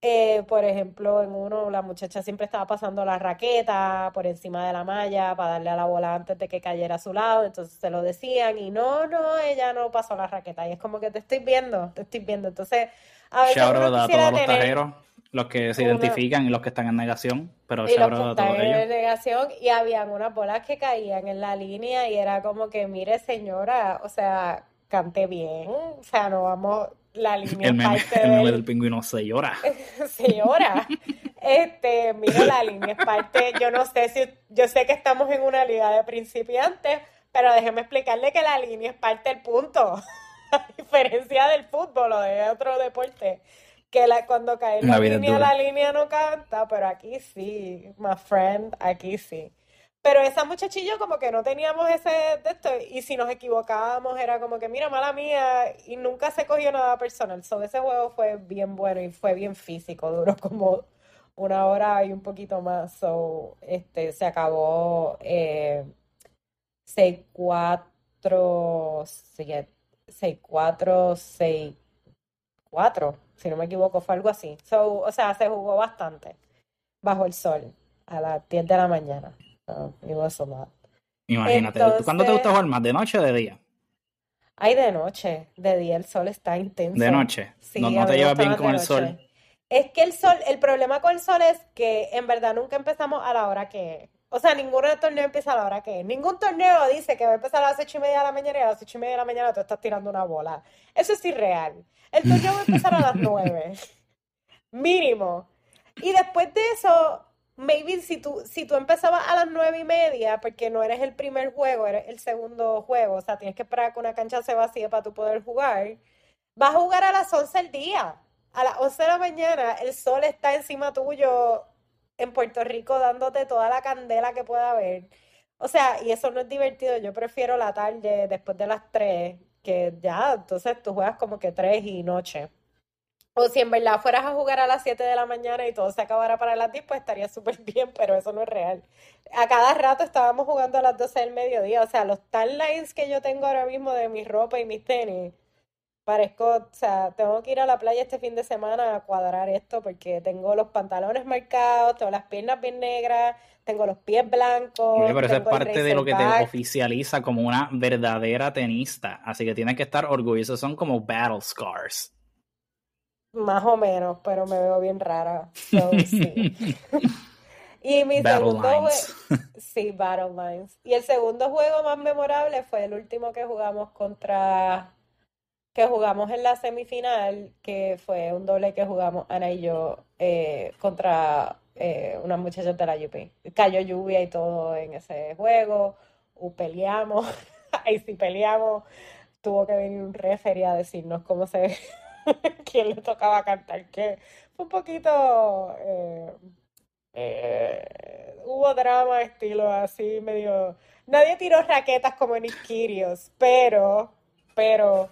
eh, por ejemplo, en uno la muchacha siempre estaba pasando la raqueta por encima de la malla para darle a la bola antes de que cayera a su lado, entonces se lo decían y no, no, ella no pasó la raqueta y es como que te estoy viendo, te estoy viendo. Entonces, a veces uno a todos los tajeros, los que se identifican y los que están en negación, pero y los que están en negación y habían unas bolas que caían en la línea y era como que, mire señora, o sea, cante bien, o sea, no vamos la línea el meme, parte el del... pingüino se llora. se llora. Este, mira, la línea es parte, yo no sé si, yo sé que estamos en una liga de principiantes, pero déjeme explicarle que la línea es parte del punto. A diferencia del fútbol o de otro deporte, que la, cuando cae la línea, la línea no canta, pero aquí sí, my friend, aquí sí. Pero esa muchachillo como que no teníamos ese de esto y si nos equivocábamos era como que mira, mala mía y nunca se cogió nada personal. So, ese juego fue bien bueno y fue bien físico, duró como una hora y un poquito más. So, este, se acabó eh, 6-4, 6-4, 6-4, si no me equivoco, fue algo así. So, o sea, se jugó bastante bajo el sol a las 10 de la mañana. Imagínate, ¿cuándo te gusta jugar más? ¿De noche o de día? Ay, de noche. De día el sol está intenso. ¿De noche? no, te llevas bien con el sol. Es que el sol, el problema con el sol es que en verdad nunca empezamos a la hora que O sea, ningún torneo empieza a la hora que es. Ningún torneo dice que va a empezar a las ocho y media de la mañana y a las ocho y media de la mañana tú estás tirando una bola. Eso es irreal. El torneo va a empezar a las nueve. Mínimo. Y después de eso, maybe si tú, si tú empezabas a las nueve y media, porque no eres el primer juego, eres el segundo juego, o sea, tienes que esperar que una cancha se vacíe para tú poder jugar, vas a jugar a las once del día. A las once de la mañana el sol está encima tuyo en Puerto Rico dándote toda la candela que pueda haber. O sea, y eso no es divertido. Yo prefiero la tarde después de las 3, que ya, entonces tú juegas como que 3 y noche. O si en verdad fueras a jugar a las 7 de la mañana y todo se acabara para las 10, pues estaría súper bien, pero eso no es real. A cada rato estábamos jugando a las 12 del mediodía. O sea, los timelines que yo tengo ahora mismo de mi ropa y mis tenis, parezco, o sea, tengo que ir a la playa este fin de semana a cuadrar esto porque tengo los pantalones marcados, tengo las piernas bien negras, tengo los pies blancos. pero eso es parte de lo que te oficializa como una verdadera tenista. Así que tienes que estar orgulloso. Son como battle scars. Más o menos, pero me veo bien rara. y mi segundo juego. Sí, Battle Lines. Y el segundo juego más memorable fue el último que jugamos contra. Que jugamos en la semifinal, que fue un doble que jugamos Ana y yo eh, contra eh, unas muchachas de la UP. Cayó lluvia y todo en ese juego. peleamos. Ahí sí peleamos. Tuvo que venir un referee a decirnos cómo se quién le tocaba cantar que Fue un poquito... Eh, hubo drama estilo así medio... Nadie tiró raquetas como en Iskirios, pero... Pero...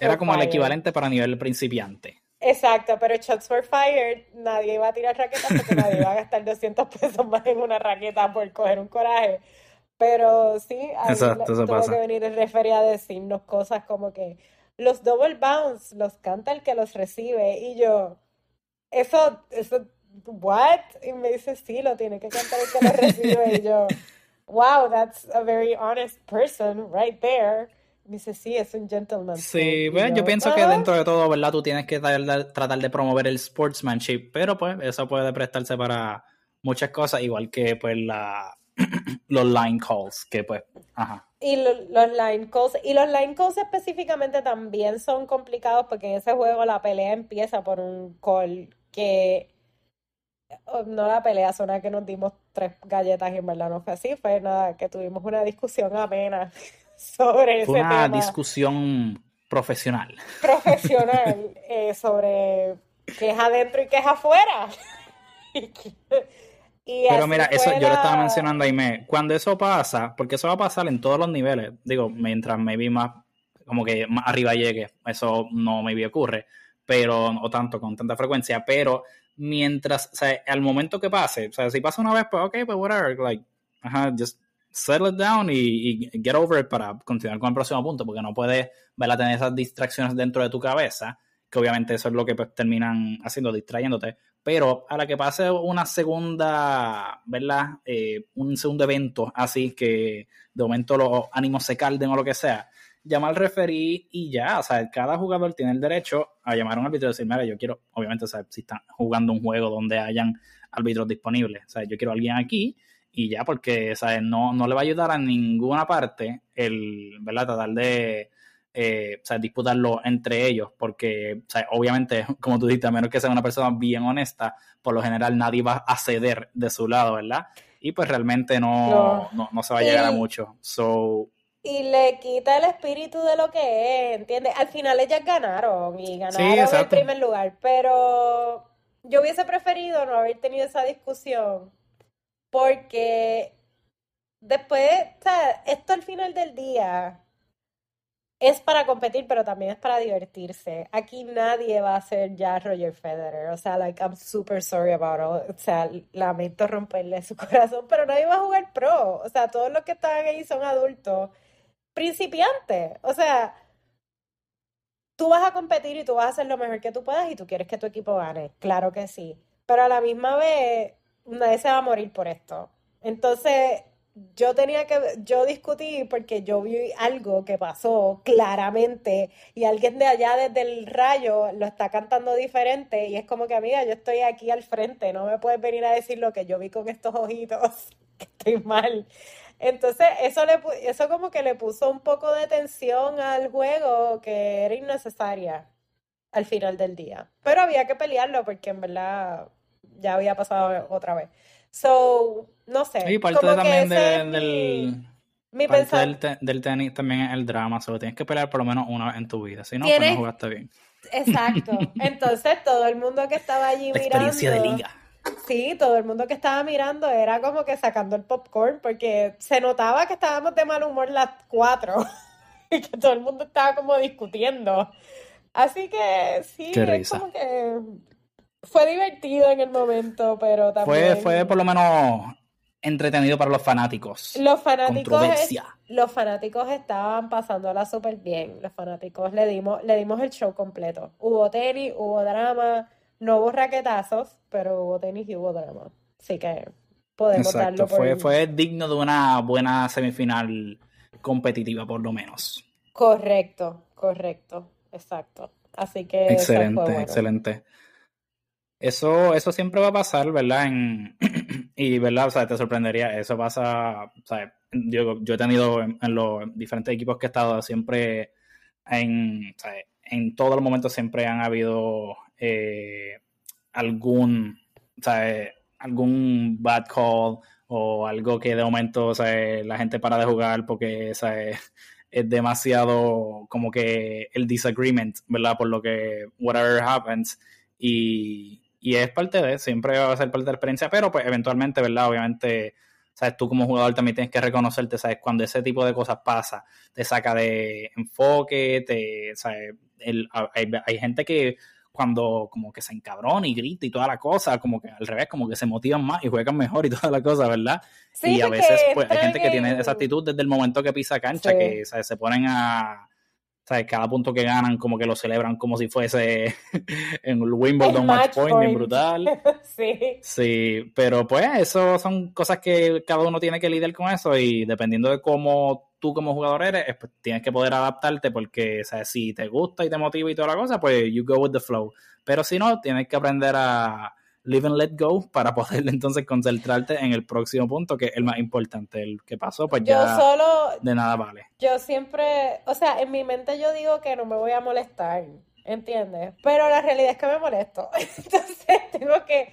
Era como el equivalente para nivel principiante. Exacto, pero Shots for Fire, nadie iba a tirar raquetas porque nadie iba a gastar 200 pesos más en una raqueta por coger un coraje. Pero sí, Exacto, tuvo que venir el referee a decirnos cosas como que, los double bounce los canta el que los recibe. Y yo, eso, eso, what? Y me dice, sí, lo tiene que cantar el que lo recibe. Y yo, wow, that's a very honest person right there. Dice, sí, es un gentleman. Sí, bueno, yo, pienso que dentro de todo, ¿verdad? Tú tienes que tratar de promover el sportsmanship, pero pues eso puede prestarse para muchas cosas, igual que pues la los line calls, que pues, ajá. Y los line calls, y los line calls específicamente también son complicados porque en ese juego la pelea empieza por un call que oh, no la pelea, suena que nos dimos tres galletas y en verdad no fue así, fue nada, que tuvimos una discusión amena sobre fue una discusión profesional. Profesional, eh, sobre qué es adentro y qué es afuera. Pero mira, eso yo lo estaba mencionando a Aime. Cuando eso pasa, porque eso va a pasar en todos los niveles, digo, mientras me vi más, como que más arriba llegue, eso no me vi ocurre, pero, o tanto, con tanta frecuencia, pero mientras, o sea, al momento que pase, o sea, si pasa una vez, pues ok, pues whatever, like, ajá, just settle it down y, get over it para continuar con el próximo punto, porque no puedes, a tener esas distracciones dentro de tu cabeza, que obviamente eso es lo que pues, terminan haciendo, distrayéndote, pero a la que pase una segunda, ¿verdad? Eh, un segundo evento así que de momento los ánimos se calden o lo que sea, llama al referí y ya, o sea, cada jugador tiene el derecho a llamar a un árbitro y decir, mira, yo quiero, obviamente, o sea, si están jugando un juego donde hayan árbitros disponibles, o sea, yo quiero a alguien aquí y ya, porque, ¿sabes? No, no le va a ayudar a ninguna parte el, ¿verdad? Tratar de eh, sea, disputarlo entre ellos, porque obviamente, como tú dijiste, a menos que sea una persona bien honesta, por lo general nadie va a ceder de su lado, ¿verdad? Y pues realmente no, no. se va a llegar a mucho. So, y le quita el espíritu de lo que es, ¿entiendes? Al final ellas ganaron y ganaron el primer lugar, pero yo hubiese preferido no haber tenido esa discusión porque después, o sea, esto al final del día es para competir, pero también es para divertirse. Aquí nadie va a ser ya Roger Federer. O sea, like, I'm super sorry about it. O sea, lamento romperle su corazón, pero nadie va a jugar pro. O sea, todos los que están ahí son adultos principiantes. O sea, tú vas a competir y tú vas a hacer lo mejor que tú puedas y tú quieres que tu equipo gane. Claro que sí. Pero a la misma vez, nadie se va a morir por esto. Entonces, yo tenía que, yo discutí porque yo vi algo que pasó claramente y alguien de allá desde el rayo lo está cantando diferente y es como que amiga, yo estoy aquí al frente, no me puedes venir a decir lo que yo vi con estos ojitos, que estoy mal. Entonces, eso le eso como que le puso un poco de tensión al juego que era innecesaria al final del día. Pero había que pelearlo porque en verdad ya había pasado otra vez. So, no sé. Y parte también del, mi, parte del, tenis también es el drama, solo tienes que pelear por lo menos una vez en tu vida, si no, pues no jugaste bien. Exacto. Entonces todo el mundo que estaba allí La mirando. Experiencia de liga. Sí, todo el mundo que estaba mirando era como que sacando el popcorn porque se notaba que estábamos de mal humor las cuatro y que todo el mundo estaba como discutiendo. Así que sí, es como que fue divertido en el momento, pero también... Fue, fue por lo menos entretenido para los fanáticos. Los fanáticos, los fanáticos estaban pasándola súper bien. Los fanáticos le dimos, le dimos el show completo. Hubo tenis, hubo drama, no hubo raquetazos, pero hubo tenis y hubo drama. Así que podemos darlo por... Fue, fue digno de una buena semifinal competitiva, por lo menos. Correcto, correcto, exacto. Así que. Excelente, excelente. Eso, eso siempre va a pasar, ¿verdad? Y, ¿verdad? O sea, te sorprendería. Eso pasa, o sea, yo, yo he tenido en, los diferentes equipos que he estado, siempre en, o sea, en todos los momentos siempre han habido eh, algún, o sea, algún bad call o algo que de momento o sea, la gente para de jugar porque o sea, es demasiado como que el disagreement, ¿verdad? Por lo que whatever happens y y es parte de, siempre va a ser parte de la experiencia, pero pues eventualmente, ¿verdad? Obviamente, sabes, tú como jugador también tienes que reconocerte, sabes, cuando ese tipo de cosas pasa, te saca de enfoque, te, sabes, hay, gente que cuando como que se encabrona y grita y toda la cosa, como que al revés, como que se motivan más y juegan mejor y toda la cosa, ¿verdad? y a veces pues, hay gente que tiene esa actitud desde el momento que pisa cancha, que ¿sabes? se ponen a, ¿sabes? Cada punto que ganan, como que lo celebran como si fuese en el Wimbledon Match, Point, bien brutal. sí. Sí, pero pues eso son cosas que cada uno tiene que lidiar con eso y dependiendo de cómo tú como jugador eres, pues, tienes que poder adaptarte porque, ¿sabes? Si te gusta y te motiva y toda la cosa, pues you go with the flow. Pero si no, tienes que aprender a live and let go para poder entonces concentrarte en el próximo punto, que es el más importante. El que pasó, pues ya de nada vale. Yo siempre, o sea, en mi mente yo digo que no me voy a molestar, ¿entiendes? Pero la realidad es que me molesto. Entonces tengo que...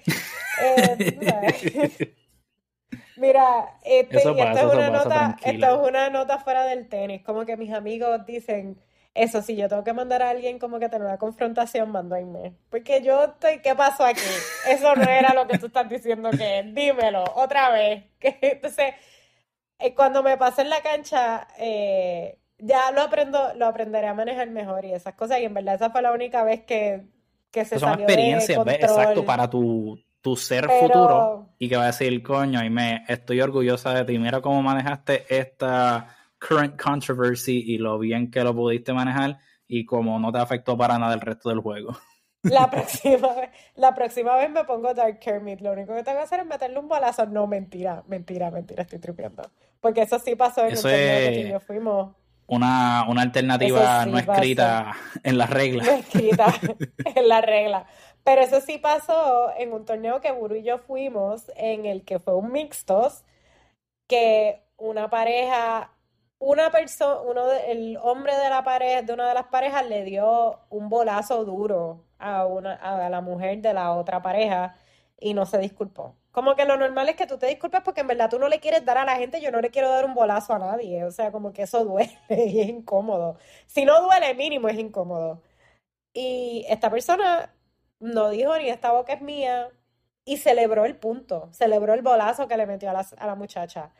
Eh, Mira, este, esta, es una nota, esta es una nota fuera del tenis, como que mis amigos dicen eso sí, yo tengo que mandar a alguien como que tener una confrontación, mando a Inés. Porque yo estoy, ¿qué pasó aquí? Eso no era lo que tú estás diciendo que es. Dímelo, otra vez. Que, entonces, eh, cuando me pase en la cancha, eh, ya lo aprendo, lo aprenderé a manejar mejor y esas cosas. Y en verdad esa fue la única vez que, que se salió experiencias, exacto, para tu, tu ser futuro. Y que va a decir, coño, me estoy orgullosa de ti. Mira cómo manejaste esta current controversy y lo bien que lo pudiste manejar y como no te afectó para nada el resto del juego. La próxima vez, la próxima vez me pongo Dark Kermit. Lo único que tengo que hacer es meterle un balazo. No, mentira, mentira, mentira, estoy tripeando. Porque eso sí pasó en el torneo que fuimos. Una, una alternativa no escrita en las reglas. No escrita en la regla. Pero eso sí pasó en un torneo que Buru y yo fuimos, en el que fue un mixtos, que una pareja una persona, uno el hombre de la pareja, de una de las parejas le dio un bolazo duro a una, a la mujer de la otra pareja y no se disculpó. Como que lo normal es que tú te disculpes porque en verdad tú no le quieres dar a la gente, yo no le quiero dar un bolazo a nadie, o sea, como que eso duele y es incómodo. Si no duele, mínimo es incómodo. Y esta persona no dijo ni esta boca es mía y celebró el punto, celebró el bolazo que le metió a la, a la muchacha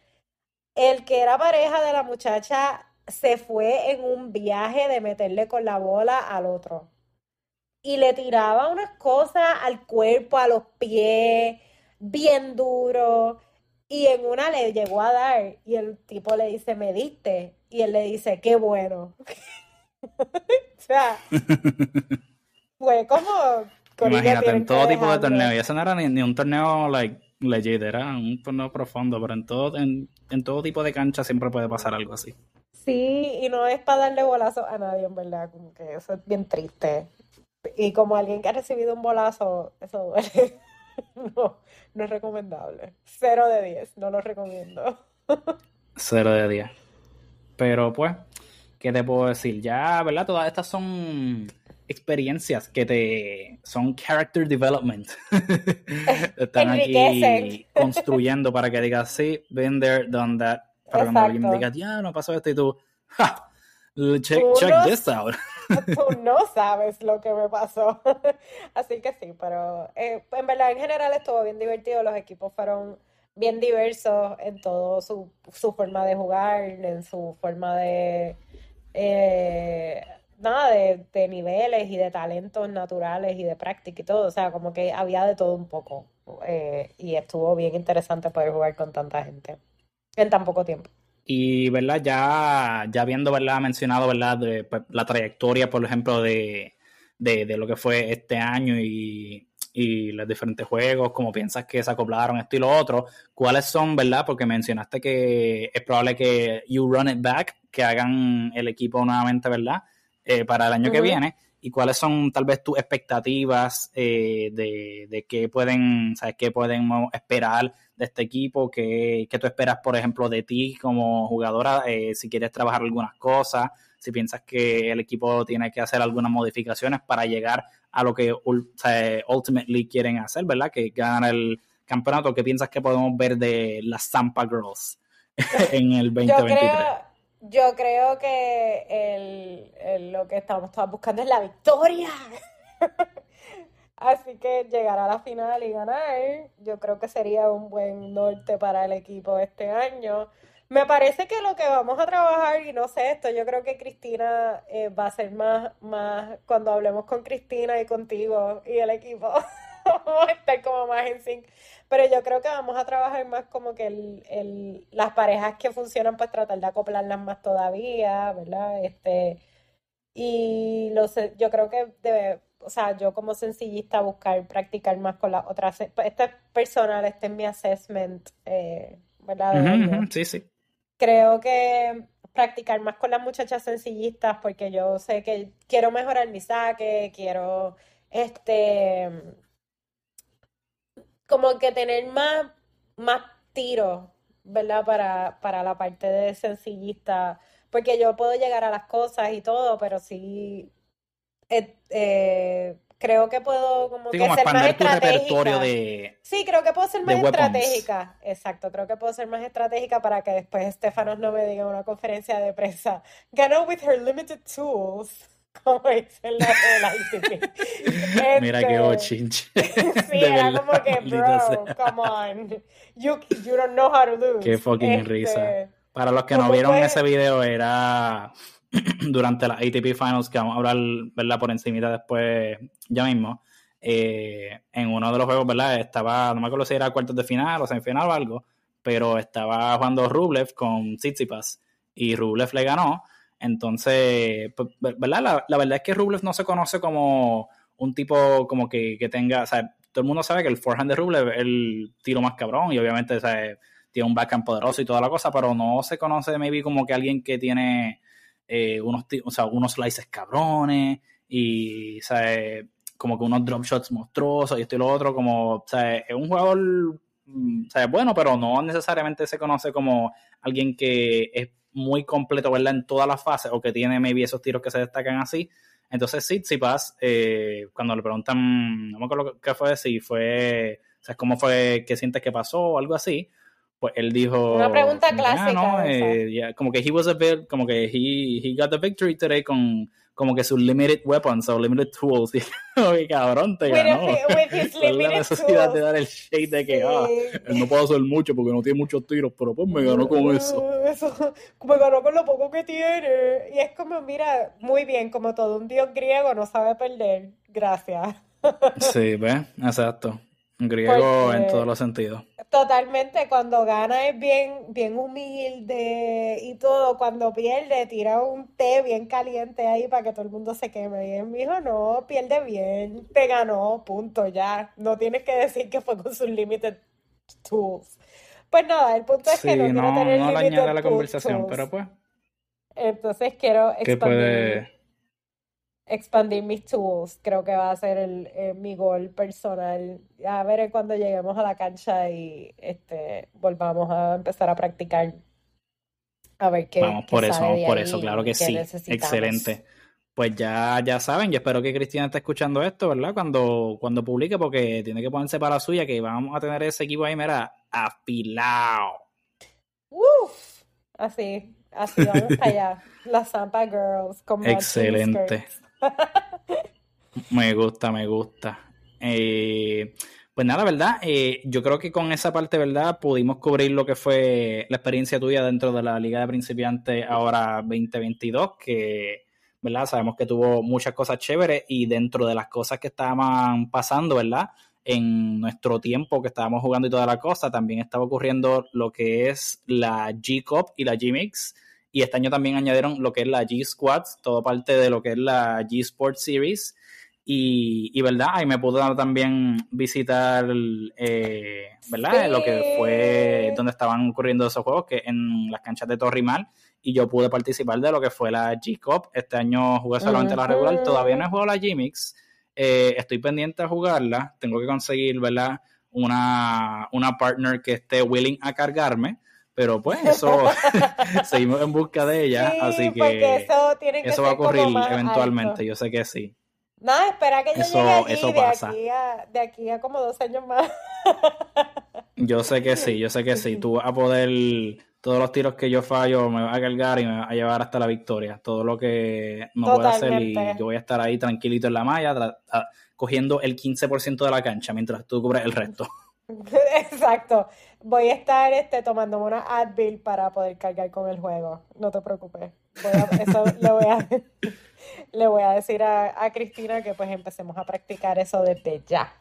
el que era pareja de la muchacha se fue en un viaje de meterle con la bola al otro. Y le tiraba unas cosas al cuerpo, a los pies, bien duro. Y en una le llegó a dar y el tipo le dice, me diste. Y él le dice, qué bueno. o sea, fue como... Imagínate, en todo tipo de torneo. Y eso no era ni, un torneo, like, legit, era un torneo profundo, pero en todo, en, todo tipo de cancha siempre puede pasar algo así. Sí, y no es para darle bolazo a nadie, en verdad, como que eso es bien triste. Y como alguien que ha recibido un bolazo, eso duele. no, no es recomendable. Cero de diez, no lo recomiendo. Cero de diez. Pero pues, ¿qué te puedo decir? Ya, ¿verdad? Todas estas son experiencias que te son character development. Están aquí construyendo para que digas, sí, been there, done that. Para cuando alguien diga, ya, no pasó esto y tú, check, check this out. tú no sabes lo que me pasó. Así que sí, pero eh, en verdad en general estuvo bien divertido. Los equipos fueron bien diversos en todo su, su forma de jugar, en su forma de eh, nada, de, de, niveles y de talentos naturales y de práctica y todo. O sea, como que había de todo un poco. Eh, y estuvo bien interesante poder jugar con tanta gente en tan poco tiempo. Y, ¿verdad? Ya, ya habiendo, ¿verdad? Mencionado, ¿verdad? De, pues, la trayectoria, por ejemplo, de, de, de, lo que fue este año y, y los diferentes juegos, como piensas que se acoplaron esto y lo otro, ¿cuáles son, verdad? Porque mencionaste que es probable que you run it back, que hagan el equipo nuevamente, ¿verdad? Eh, para el año uh -huh. que viene y cuáles son tal vez tus expectativas eh, de, de qué pueden, sabes, qué podemos esperar de este equipo, qué, qué, tú esperas, por ejemplo, de ti como jugadora, eh, si quieres trabajar algunas cosas, si piensas que el equipo tiene que hacer algunas modificaciones para llegar a lo que sea, ultimately quieren hacer, ¿verdad? Que ganar el campeonato, ¿qué piensas que podemos ver de las Zampa Girls en el 2023? Yo creo que el, el, lo que estamos todos buscando es la victoria. Así que llegar a la final y ganar, yo creo que sería un buen norte para el equipo este año. Me parece que lo que vamos a trabajar, y no sé esto, yo creo que Cristina eh, va a ser más, más, cuando hablemos con Cristina y contigo y el equipo, vamos a estar como más en sync. Pero yo creo que vamos a trabajar más como que el, el, las parejas que funcionan, pues tratar de acoplarlas más todavía, ¿verdad? Este, y los, yo creo que debe, o sea, yo como sencillista buscar practicar más con las otras. Este es personal, este es mi assessment, eh, ¿verdad? Uh -huh, sí, sí. Creo que practicar más con las muchachas sencillistas porque yo sé que quiero mejorar mi saque, quiero este como que tener más, más tiros, ¿verdad? Para, para la parte de sencillista, porque yo puedo llegar a las cosas y todo, pero sí eh, eh, creo que puedo como sí, que como ser más estratégica. De, sí, creo que puedo ser más estratégica. Exacto, creo que puedo ser más estratégica para que después Estefanos no me diga en una conferencia de prensa, ganó with her limited tools como dice la, la ICP. Este, Mira qué bochinche. sí, era verdad, como que, bro, come on. You, you don't know how to lose. Qué fucking este, risa. Para los que no vieron ese video, era durante las ATP Finals, que vamos a hablar, ¿verdad? Por encimita después, ya mismo. Eh, en uno de los juegos, ¿verdad? Estaba, no me acuerdo si era cuartos de final o semifinal o algo, pero estaba jugando Rublev con Tsitsipas y Rublev le ganó entonces, pues, ¿verdad? La, la, verdad es que Rublev no se conoce como un tipo como que, que, tenga, o sea, todo el mundo sabe que el forehand de Rublev es el tiro más cabrón y obviamente o tiene un backhand poderoso y toda la cosa, pero no se conoce maybe como que alguien que tiene eh, unos, o unos slices cabrones y, o sea, como que unos drop shots monstruosos y esto y lo otro, como, o sea, es un jugador, o sea, bueno, pero no necesariamente se conoce como alguien que es muy completo, ¿verdad? En todas las fases, o que tiene maybe esos tiros que se destacan así. Entonces, Tsitsipas, eh, cuando le preguntan, no me acuerdo qué fue, si fue, o sea, cómo fue, qué sientes que pasó o algo así, pues él dijo... Una pregunta clásica. No, eh, yeah, como que he was a bit, como que he, he got the victory today con como que sus limited weapons o limited tools. Y, oye, cabrón, te ganó. Limited la necesidad tools. de dar el shade de que, Sí. ah, él no puede hacer mucho porque no tiene muchos tiros, pero pues me ganó con eso. Eso, me ganó con lo poco que tiene. Y es como, mira, muy bien, como todo un dios griego no sabe perder. Gracias. Sí, ¿ves? Exacto. Griego Porque- en todos los sentidos. Totalmente, cuando gana es bien, bien humilde y todo. Cuando pierde, tira un té bien caliente ahí para que todo el mundo se queme. Y él me dijo, no, pierde bien, te ganó, punto, ya. No tienes que decir que fue con sus limited tools. Pues nada, el punto es que Sí, no quiero no, tener no la conversación, tools. pero pues, Entonces quiero que expandir, puede... expandir mis tools. Creo que va a ser el, eh, mi gol personal. A ver cuando lleguemos a la cancha y este volvamos a empezar a practicar. A ver qué, Vamos qué por eso, vamos por eso, claro que sí. Excelente. Pues ya, ya saben, yo espero que Cristina esté escuchando esto, ¿verdad? Cuando, cuando publique, porque tiene que ponerse para la suya, que vamos a tener ese equipo ahí, mira, afilado. Uf, así. Así vamos allá. Las Zampa Girls. Con Excelente. Me gusta, me gusta. Eh, pues nada, ¿verdad? Eh, yo creo que con esa parte, ¿verdad? Pudimos cubrir lo que fue la experiencia tuya dentro de la Liga de Principiantes ahora 2022, que, ¿verdad? Sabemos que tuvo muchas cosas chéveres y dentro de las cosas que estaban pasando, ¿verdad? En nuestro tiempo que estábamos jugando y toda la cosa, también estaba ocurriendo lo que es la G-Cup y la G-Mix. Y este año también añadieron lo que es la G-Squads, todo parte de lo que es la G-Sport Series y, verdad, ahí me pudo también visitar, eh, ¿verdad? Lo que fue donde estaban ocurriendo esos juegos, que en las canchas de Torrimal, y yo pude participar de lo que fue la G-Cup. Este año jugué solamente la regular, todavía no he jugado la G-Mix, eh, estoy pendiente a jugarla, tengo que conseguir, ¿verdad? Una, una partner que esté willing a cargarme, pero pues eso seguimos en busca de ella, así que eso, tiene que eso va a ocurrir eventualmente, yo sé que sí. Nada, espera que yo llegue allí de, Aquí a, de aquí a como dos años más. yo sé que sí, yo sé que sí. Tú vas a poder, todos los tiros que yo fallo me vas a cargar y me vas a llevar hasta la victoria. Todo lo que no puedo hacer y yo voy a estar ahí tranquilito en la malla, cogiendo el 15% de la cancha mientras tú cubres el resto. Exacto. Voy a estar este, tomándome una Advil para poder cargar con el juego. No te preocupes. eso lo voy a le voy a decir a, Cristina que pues empecemos a practicar eso desde ya.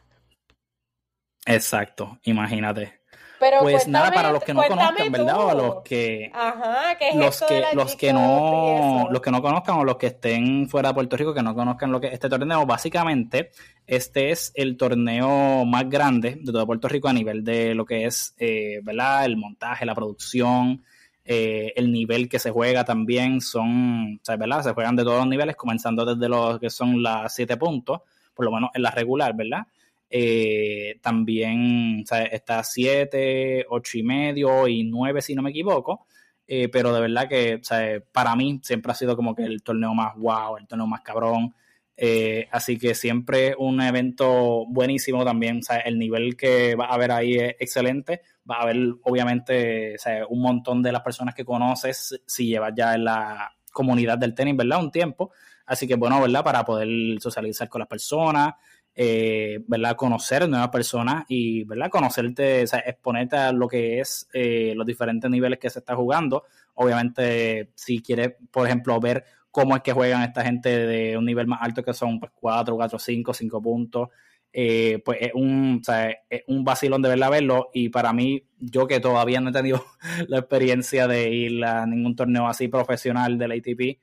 Exacto, imagínate. Pero pues nada, para los que no conozcan, ¿verdad? O los que, Ajá, ¿qué es los que, los que no, los que no conozcan o los que estén fuera de Puerto Rico que no conozcan lo que este torneo, básicamente, este es el torneo más grande de todo Puerto Rico a nivel de lo que es, eh, ¿verdad? El montaje, la producción, eh, el nivel que se juega también son, ¿verdad? Se juegan de todos los niveles, comenzando desde los que son las 7 puntos, por lo menos en la regular, ¿verdad? Eh, también está 7, 8 y medio y 9 si no me equivoco. Eh, pero de verdad que para mí siempre ha sido como que el torneo más wow, el torneo más cabrón. así que siempre un evento buenísimo también. el nivel que va a haber ahí es excelente va a haber obviamente un montón de las personas que conoces si llevas ya en la comunidad del tenis, ¿verdad? Un tiempo. Así que bueno, ¿verdad? Para poder socializar con las personas, eh, ¿verdad? Conocer nuevas personas y, ¿verdad? Conocerte, o sea, exponerte a lo que es eh, los diferentes niveles que se está jugando. Obviamente, si quieres, por ejemplo, ver cómo es que juegan esta gente de un nivel más alto que son pues, 4, 4, 5, 5 puntos, eh, pues es un, o es un vacilón de verla verlo y para mí, yo que todavía no he tenido la experiencia de ir a ningún torneo así profesional del ATP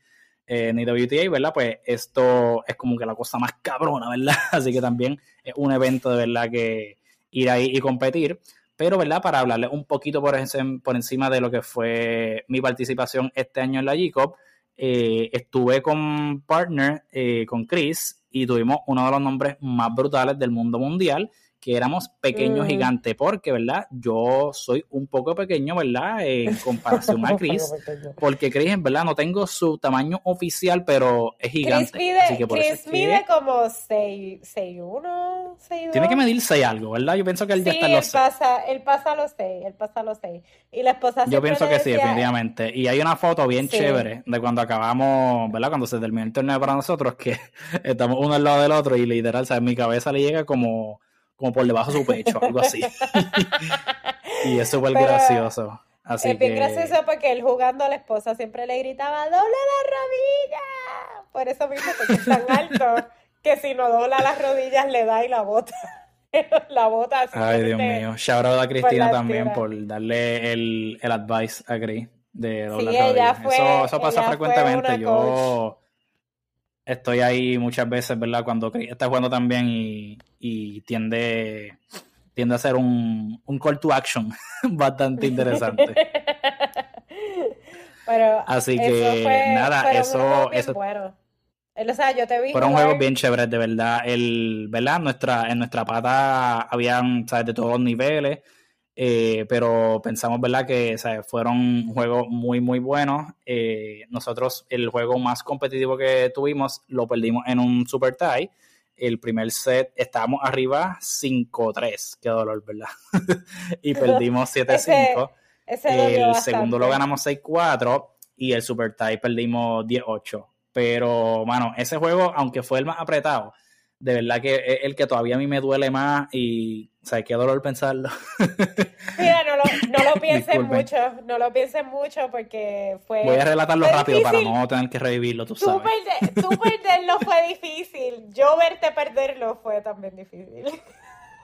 eh, ni WTA, ¿verdad? Pues esto es como que la cosa más cabrona, ¿verdad? Así que también es un evento de verdad que ir ahí y competir. Pero, ¿verdad? Para hablarles un poquito por, encima de lo que fue mi participación este año en la G-Cup, eh, estuve con partner, eh, con Chris, y tuvimos uno de los nombres más brutales del mundo mundial, que éramos pequeños mm. gigantes, porque, ¿verdad? Yo soy un poco pequeño, ¿verdad? En comparación a Chris, porque Chris, en verdad, no tengo su tamaño oficial, pero es gigante. Chris mide, como 6'1", 6'2". Tiene que medir 6 algo, ¿verdad? Yo pienso que él ya está en los 6. Pasa, él pasa a los 6, él pasa a los 6. Y la esposa Yo pienso que sí, definitivamente. Y hay una foto bien chévere de cuando acabamos, ¿verdad? Cuando se terminó el torneo para nosotros, que estamos uno al lado del otro y literal, ¿sabes? Mi cabeza le llega como como por debajo de su pecho, algo así. y es súper gracioso. Así es bien gracioso porque él jugando a la esposa siempre le gritaba, ¡dobla la rodilla! Por eso mismo, porque es tan alto que si no dobla las rodillas le da y la bota. la bota así. Ay, Dios mío. Shout out a Cristina también por darle el, el advice a Cris de doblar sí, rodillas. eso, eso pasa frecuentemente. Yo estoy ahí muchas veces, ¿verdad? Cuando está jugando también y, y tiende, tiende a ser un, un call to action bastante interesante. Pero Así que nada, eso... eso bueno. O sea, yo te vi Fueron juegos bien chéveres, de verdad. El, ¿verdad? Nuestra, en nuestra pata habían, ¿sabes? De todos los niveles. Eh, pero pensamos, ¿verdad? Que fueron juegos muy, muy buenos. Eh, nosotros el juego más competitivo que tuvimos lo perdimos en un super tie. El primer set estábamos arriba 5-3, qué dolor, ¿verdad? y perdimos 7-5. el segundo lo ganamos 6-4 y el Super Tie perdimos 10-8. Pero, mano, ese juego, aunque fue el más apretado, de verdad que es el que todavía a mí me duele más y, o sea, qué dolor pensarlo. Mira, no lo, no lo piensen mucho, no lo piensen mucho porque fue... Voy a relatarlo rápido para no tener que revivirlo, tú sabes. Tú, perderlo fue difícil, yo verte perderlo fue también difícil.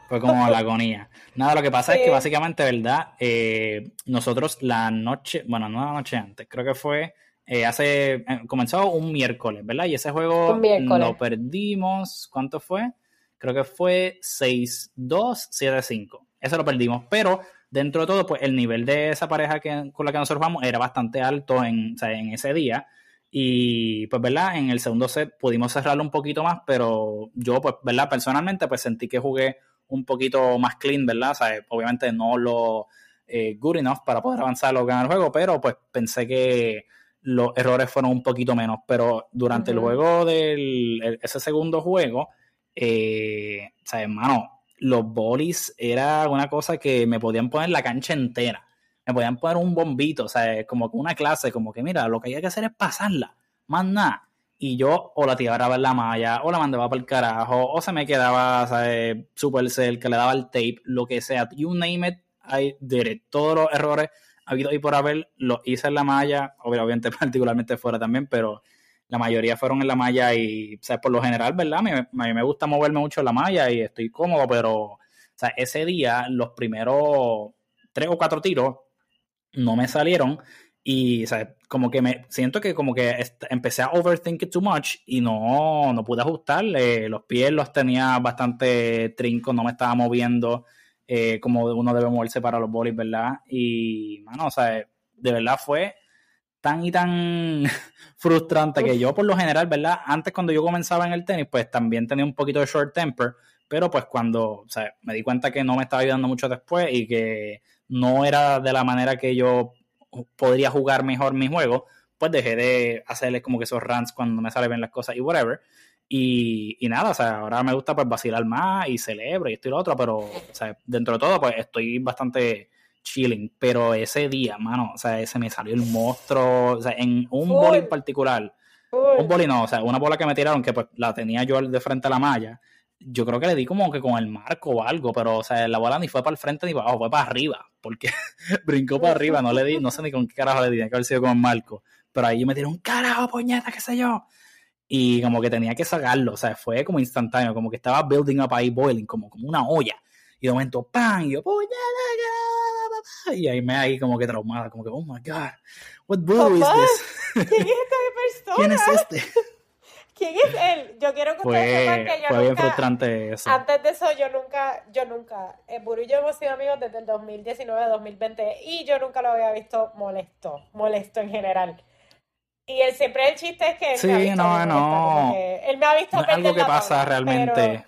Fue como la agonía. Nada, lo que pasa es que básicamente, ¿verdad? Eh, nosotros la noche, bueno, no la noche antes, creo que fue eh, hace, eh, comenzó un miércoles, ¿verdad? Y ese juego lo perdimos, ¿cuánto fue? Creo que fue 6-2, 7-5. Eso lo perdimos, pero dentro de todo, pues el nivel de esa pareja que, con la que nosotros jugamos era bastante alto en, en ese día. Y pues, ¿verdad? En el segundo set pudimos cerrarlo un poquito más, pero yo, pues, ¿verdad? Personalmente, pues sentí que jugué un poquito más clean, ¿verdad? O sea, obviamente no lo eh, good enough para poder avanzar o ganar el juego, pero pues pensé que los errores fueron un poquito menos, pero durante el juego del ese segundo juego, eh, o sea, hermano, los bolis era una cosa que me podían poner la cancha entera, me podían poner un bombito, o sea, como una clase, como que mira, lo que hay que hacer es pasarla, más nada. Y yo o la tiraba en la malla, o la mandaba para el carajo, o se me quedaba, ¿sabes? Super que le daba el tape, lo que sea. You name it, I did it. Todos los errores habido y por haber, lo hice en la malla, obviamente particularmente fuera también, pero la mayoría fueron en la malla y, o sea, por lo general, ¿verdad? A mí, me gusta moverme mucho en la malla y estoy cómodo, pero, o sea, ese día los primeros tres o cuatro tiros no me salieron y, o sea, como que me siento que como que empecé a overthink it too much y no, no pude ajustarle. Los pies los tenía bastante trincos, no me estaba moviendo. Eh, como uno debe moverse para los bolis, ¿verdad? Y, mano, o sea, de verdad fue tan y tan frustrante que yo por lo general, ¿verdad? Antes cuando yo comenzaba en el tenis, pues también tenía un poquito de short temper, pero pues cuando, o sea, me di cuenta que no me estaba ayudando mucho después y que no era de la manera que yo podría jugar mejor mi juego, pues dejé de hacerles como que esos runs cuando me salen bien las cosas y whatever. Y, nada, o sea, ahora me gusta pues vacilar más y celebro y esto y lo otro, pero, o sea, dentro de todo, pues estoy bastante chilling. Pero ese día, mano, o sea, ese me salió el monstruo, o sea, en un boli en particular, un boli no, o sea, una bola que me tiraron que pues la tenía yo de frente a la malla, yo creo que le di como que con el marco o algo, pero, o sea, la bola ni fue para el frente ni para abajo, fue para arriba, porque brincó para arriba, no le di, no sé ni con qué carajo le di, tiene que haber sido con el marco. Pero ahí me tiró carajo, puñeta, qué sé yo y como que tenía que sacarlo, o sea, fue como instantáneo, como que estaba building up ahí, boiling, como, como una olla. Y de momento, ¡pam! Y yo, y ahí me ahí como que traumada, como que, oh my god, what blue is this? ¿Quién es esta persona? ¿Quién es este? ¿Quién es él? Yo quiero que ustedes sepan que yo fue bien frustrante eso. Antes de eso, yo nunca, yo nunca, el Buru y yo hemos sido amigos desde el 2019 a 2020 y yo nunca lo había visto molesto, molesto en general. Y él siempre el chiste es que. Sí, no, no. Él me ha visto no es algo que pasa realmente.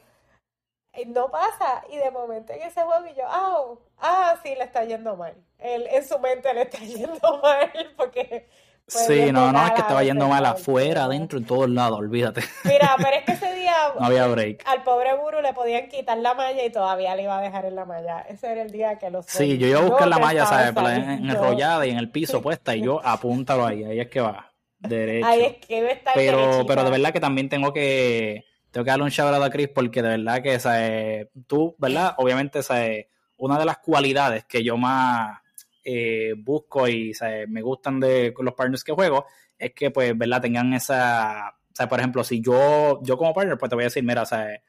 No pasa. Y de momento en ese juego, y yo, ah, ah, sí, le está yendo mal. Él, en su mente le está yendo mal porque. Sí, no, no, es que estaba yendo mal afuera, adentro, en todos lados, olvídate. Mira, pero es que ese día no había break. al pobre Buru le podían quitar la malla y todavía le iba a dejar en la malla. Ese era el día que los... Sí, yo iba a buscar la malla, ¿sabes? Enrollada y en el piso puesta y yo apúntalo ahí, ahí es que va derecho. pero, pero de verdad que también tengo que, tengo que darle un shout a Chris porque de verdad que ¿sabes? tú, ¿verdad? Obviamente, ¿sabes? una de las cualidades que yo más eh, busco y me gustan de los partners que juego es que, pues, ¿verdad? Tengan esa, sea, por ejemplo, si yo, yo como partner, pues te voy a decir, mira, ¿sabes?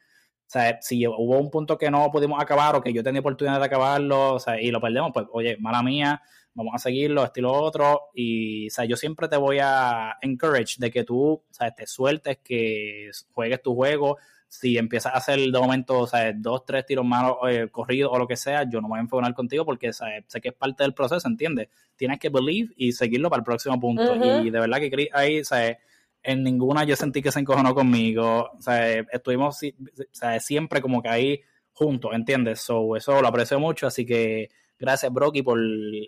O si hubo un punto que no pudimos acabar o que yo tenía oportunidad de acabarlo y lo perdemos, pues oye, mala mía, vamos a seguirlo, estilo otro. Y, o sea, yo siempre te voy a encourage de que tú, o sea, te sueltes, que juegues tu juego. Si empiezas a hacer de momento, o sea, dos, tres tiros malos eh, corridos o lo que sea, yo no me voy a enfocar contigo porque sé que es parte del proceso, ¿entiendes? Tienes que believe y seguirlo para el próximo punto. Y de verdad que ahí, sea, en ninguna yo sentí que se encojonó conmigo. O sea, estuvimos o sea, siempre como que ahí juntos, ¿entiendes? So, eso lo aprecio mucho, así que Gracias, Brocky, por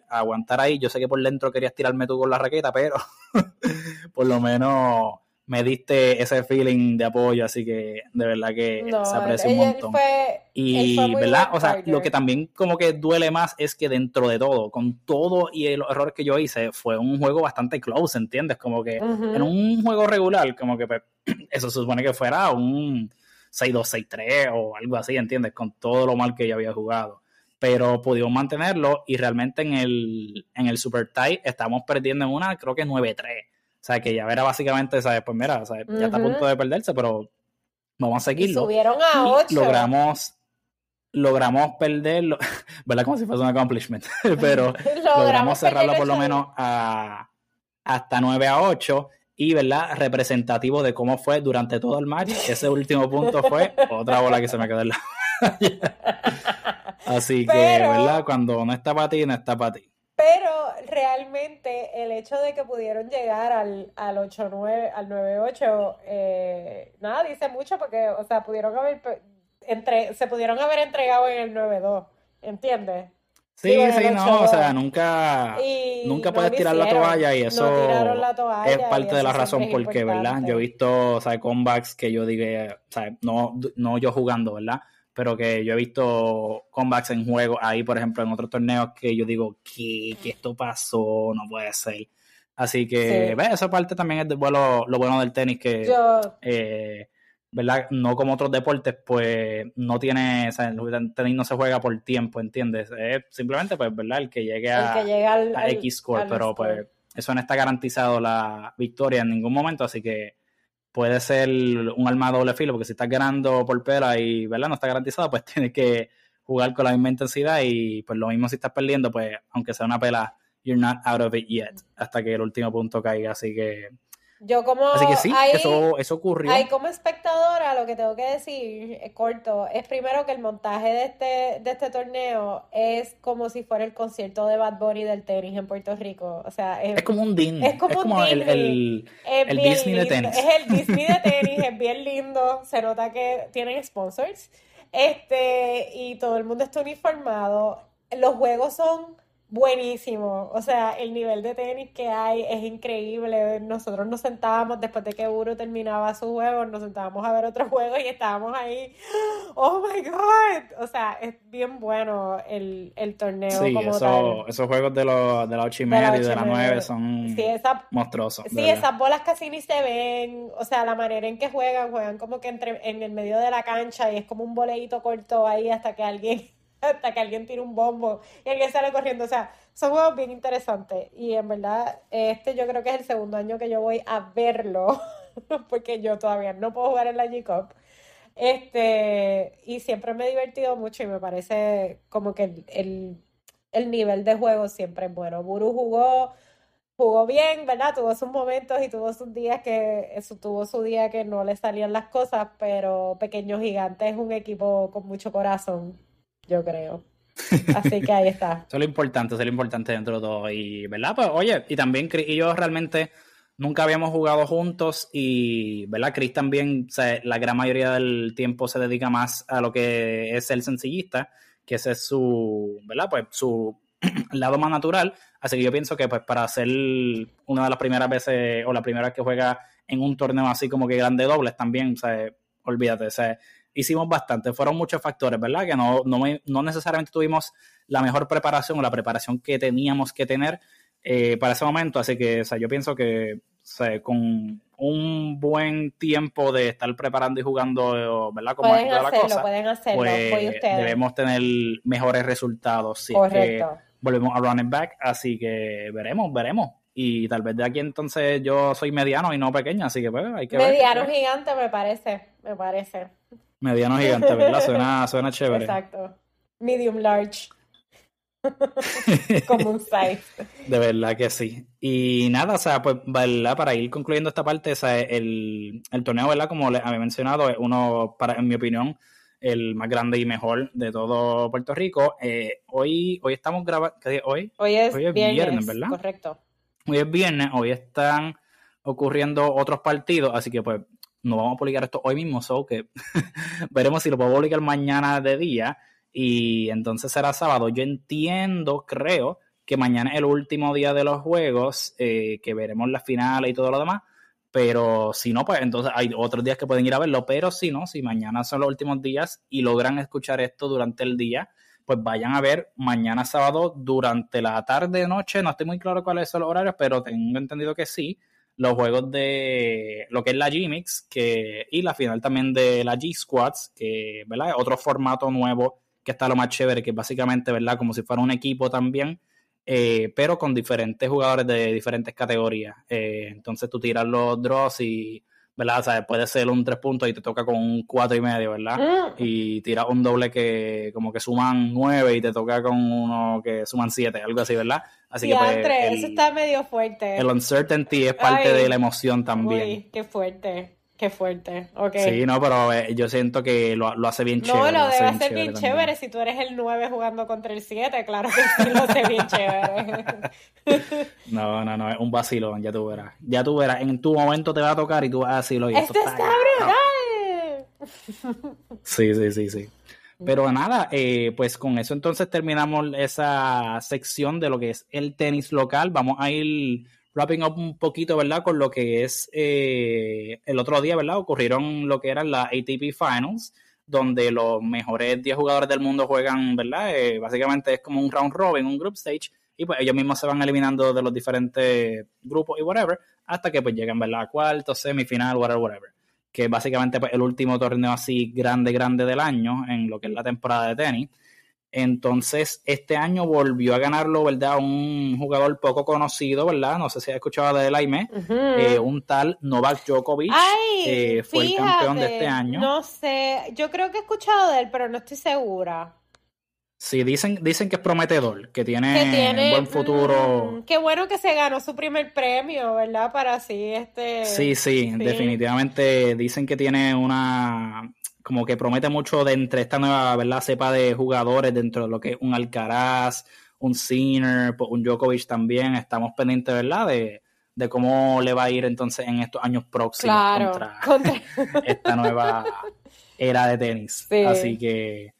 aguantar ahí. Yo sé que por dentro querías tirarme tú con la raqueta, pero por lo menos me diste ese feeling de apoyo, así que de verdad que se aprecia un montón. y, ¿verdad? O sea, lo que también como que duele más es que dentro de todo, con todo y los errores que yo hice, fue un juego bastante close, ¿entiendes? Como que en un juego regular, como que pues, eso se supone que fuera un 6-2, 6-3 o algo así, ¿entiendes? Con todo lo mal que yo había jugado. Pero pudimos mantenerlo y realmente en el, en el Super Tie estamos perdiendo en una, creo que 9-3 o sea, que ya era básicamente, ¿sabes? Pues mira, ya está a punto de perderse, pero vamos a seguirlo. subieron a 8. Logramos, logramos perderlo, ¿verdad? Como si fuese un accomplishment, pero logramos, cerrarlo por lo menos a, hasta 9 a 8 y, ¿verdad? Representativo de cómo fue durante todo el match. Ese último punto fue otra bola que se me quedó en la... Así que, ¿verdad? Cuando no está para ti, no está para ti. Pero realmente el hecho de que pudieron llegar al, al 8-9, al 9-8, eh, nada, dice mucho porque, o sea, pudieron haber, entre, se pudieron haber entregado en el 9-2, ¿entiendes? Sí, sí, no, o sea, nunca, nunca puedes tirar la toalla y eso es parte de la razón porque, ¿verdad? Yo he visto, o sea, comebacks que yo diga, o sea, no, no yo jugando, ¿verdad? Pero que yo he visto comebacks en juego ahí, por ejemplo, en otros torneos que yo digo, que esto pasó? No puede ser. Así que, ¿ves? Esa parte también es de, bueno, lo bueno del tenis, que, eh, ¿verdad? No como otros deportes, pues no tiene, o sea, el tenis no se juega por tiempo, ¿entiendes? Es simplemente, pues, ¿verdad? El que llegue a, al, X score, pero pues eso no está garantizado la victoria en ningún momento, así que puede ser un arma doble filo, porque si estás ganando por pela y ¿verdad? no está garantizado, pues tienes que jugar con la misma intensidad y pues lo mismo si estás perdiendo, pues aunque sea una pela, you're not out of it yet, hasta que el último punto caiga, así que yo como... Así que sí, eso, eso ocurrió. Ahí como espectadora lo que tengo que decir, es corto, es primero que el montaje de este, de este torneo es como si fuera el concierto de Bad Bunny del tenis en Puerto Rico. O sea, es, como un Disney. Es como, el, el, Disney de tenis. Es el Disney de tenis, es bien lindo. Se nota que tienen sponsors. Este, y todo el mundo está uniformado. Los juegos son buenísimo. O sea, el nivel de tenis que hay es increíble. Nosotros nos sentábamos después de que Uru terminaba su juego, nos sentábamos a ver otro juego y estábamos ahí. ¡Oh my God! O sea, es bien bueno el, el torneo. Sí, esos juegos de, los, de la 8 y media y de la 9 son monstruosos. Sí, esas bolas casi ni se ven. O sea, la manera en que juegan, juegan como que entre, en el medio de la cancha y es como un boleíto corto ahí hasta que alguien hasta que alguien tire un bombo y alguien sale corriendo. O sea, son juegos bien interesantes. Y en verdad, este yo creo que es el segundo año que yo voy a verlo, porque yo todavía no puedo jugar en la G-Cup. Este, y siempre me he divertido mucho y me parece como que el, nivel de juego siempre es bueno. Buru jugó, jugó bien, ¿verdad? Tuvo sus momentos y tuvo sus días que, tuvo su día que no le salían las cosas, pero Pequeño Gigante es un equipo con mucho corazón yo creo. Así que ahí está. eso es lo importante, eso es lo importante dentro de todo. Y, ¿verdad? Pues, oye, y también Chris y yo realmente nunca habíamos jugado juntos y, ¿verdad? Chris también, la gran mayoría del tiempo se dedica más a lo que es el sencillista, que ese es su, ¿verdad? Pues su lado más natural. Así que yo pienso que, pues, para ser una de las primeras veces o la primera vez que juega en un torneo así como que grande dobles también, o sea, olvídate, o sea, hicimos bastante. Fueron muchos factores, ¿verdad? Que no, no, necesariamente tuvimos la mejor preparación o la preparación que teníamos que tener eh, para ese momento. Así que o sea, yo pienso que con un buen tiempo de estar preparando y jugando, ¿verdad? Como pueden hacerlo, la cosa, pueden hacerlo, pues, debemos tener mejores resultados. Si Correcto. volvemos a running back, así que veremos, veremos. Y tal vez de aquí entonces yo soy mediano y no pequeño, así que pues hay que mediano ver. Mediano gigante me parece, me parece. Mediano gigante, ¿verdad? Suena, suena chévere. Exacto. Medium large. Como un size. De verdad que sí. Y nada, o sea, pues, ¿verdad? Para ir concluyendo esta parte, o sea, el, el torneo, ¿verdad? Como les había mencionado, es uno, para, en mi opinión, el más grande y mejor de todo Puerto Rico. Eh, hoy, hoy estamos grabando, ¿qué hoy? Hoy es, hoy es viernes, ¿verdad? Correcto. Hoy es viernes, hoy están ocurriendo otros partidos, así que pues no vamos a publicar esto hoy mismo, so que veremos si lo puedo publicar mañana de día. Y entonces será sábado. Yo entiendo, creo que mañana es el último día de los juegos, eh, que veremos la final y todo lo demás, pero si no, pues entonces hay otros días que pueden ir a verlo, pero si no, si mañana son los últimos días y logran escuchar esto durante el día, pues vayan a ver mañana sábado durante la tarde, noche, no estoy muy claro cuáles son los horarios, pero tengo entendido que sí, los juegos de lo que es la G-Mix que, y la final también de la G-Squads, que ¿verdad? otro formato nuevo que está lo más chévere, que básicamente, ¿verdad? Como si fuera un equipo también, eh, pero con diferentes jugadores de diferentes categorías. Eh, entonces tú tiras los draws y ¿verdad? O sea, puede ser un tres puntos y te toca con un cuatro y medio, ¿verdad? Mm. Y tiras un doble que como que suman nueve y te toca con uno que suman siete, algo así, ¿verdad? Así que pues, eso está medio fuerte. El uncertainty es parte de la emoción también. Uy, qué fuerte. Qué fuerte, ok. Sí, no, pero eh, yo siento que lo, hace bien chévere. No, lo, debe hacer bien chévere. Si tú eres el 9 jugando contra el 7, claro que sí lo hace bien chévere. no, no, no, es un vacilón, ya tú verás. Ya tú verás, en tu momento te va a tocar y tú vas a decirlo. ¡Esto está brutal! Sí, sí, sí, sí. Pero nada, eh, pues con eso entonces terminamos esa sección de lo que es el tenis local. Vamos a ir wrapping up un poquito, ¿verdad? Con lo que es eh, el otro día, ¿verdad? Ocurrieron lo que eran las ATP Finals, donde los mejores 10 jugadores del mundo juegan, ¿verdad? Eh, básicamente es como un round robin, un group stage, y pues ellos mismos se van eliminando de los diferentes grupos y whatever, hasta que pues llegan, ¿verdad? A cuarto, semifinal, whatever, whatever. Que básicamente pues, el último torneo así grande, grande del año en lo que es la temporada de tenis. Entonces, este año volvió a ganarlo, ¿verdad? Un jugador poco conocido, ¿verdad? No sé si has escuchado de él, Aime. Eh, un tal Novak Djokovic. Eh, fue el campeón de este año. No sé, yo creo que he escuchado de él, pero no estoy segura. Sí, dicen, dicen que es prometedor, que tiene, un buen futuro. Mm, qué bueno que se ganó su primer premio, ¿verdad? Para así este. sí, sí, definitivamente dicen que tiene una como que promete mucho de entre esta nueva ¿verdad? cepa de jugadores dentro de lo que es un Alcaraz, un Sinner, pues, un Djokovic también. Estamos pendientes, ¿verdad? De, de cómo le va a ir entonces en estos años próximos contra, esta nueva era de tenis. Así que,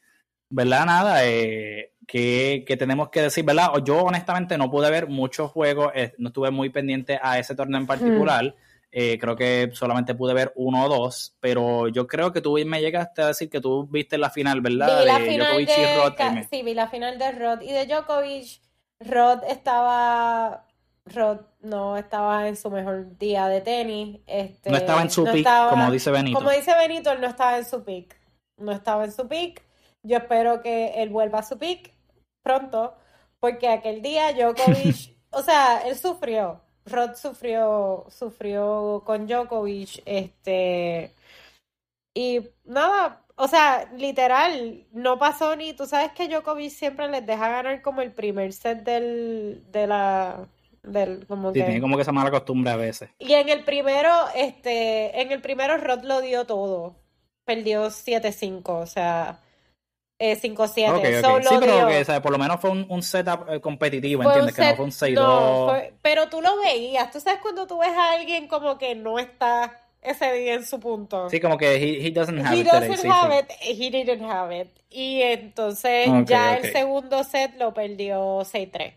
¿verdad? Nada, eh, que, tenemos que decir, ¿verdad? Yo honestamente no pude ver muchos juegos, eh, no estuve muy pendiente a ese torneo en particular. Eh, creo que solamente pude ver uno o dos, pero yo creo que tú me llegaste a decir que tú viste la final, ¿verdad? Vi la de final Djokovic de, y Rod. Sí, vi la final de Rod y de Djokovic. Rod estaba. Rod no estaba en su mejor día de tenis. Este, no estaba en su pick, como dice Benito. Como dice Benito, él no estaba en su pick. No estaba en su pick. Yo espero que él vuelva a su pick pronto, porque aquel día Djokovic, o sea, él sufrió Rod sufrió, sufrió con Djokovic, este, y nada, o sea, literal, no pasó ni, tú sabes que Djokovic siempre les deja ganar como el primer set del, de la, del, como sí, tiene como que esa mala costumbre a veces. Y en el primero, este, en el primero Rod lo dio todo, perdió 7-5, o sea, 5-7. Eh, sí, pero que, por lo menos fue un, setup eh, competitivo, ¿entiendes? que no fue un 6-2. pero tú lo veías. Tú sabes cuando tú ves a alguien como que no está ese día en su punto. Sí, como que he, he doesn't have he it. Doesn't have it. He didn't have it. Y entonces ya el segundo set lo perdió 6-3.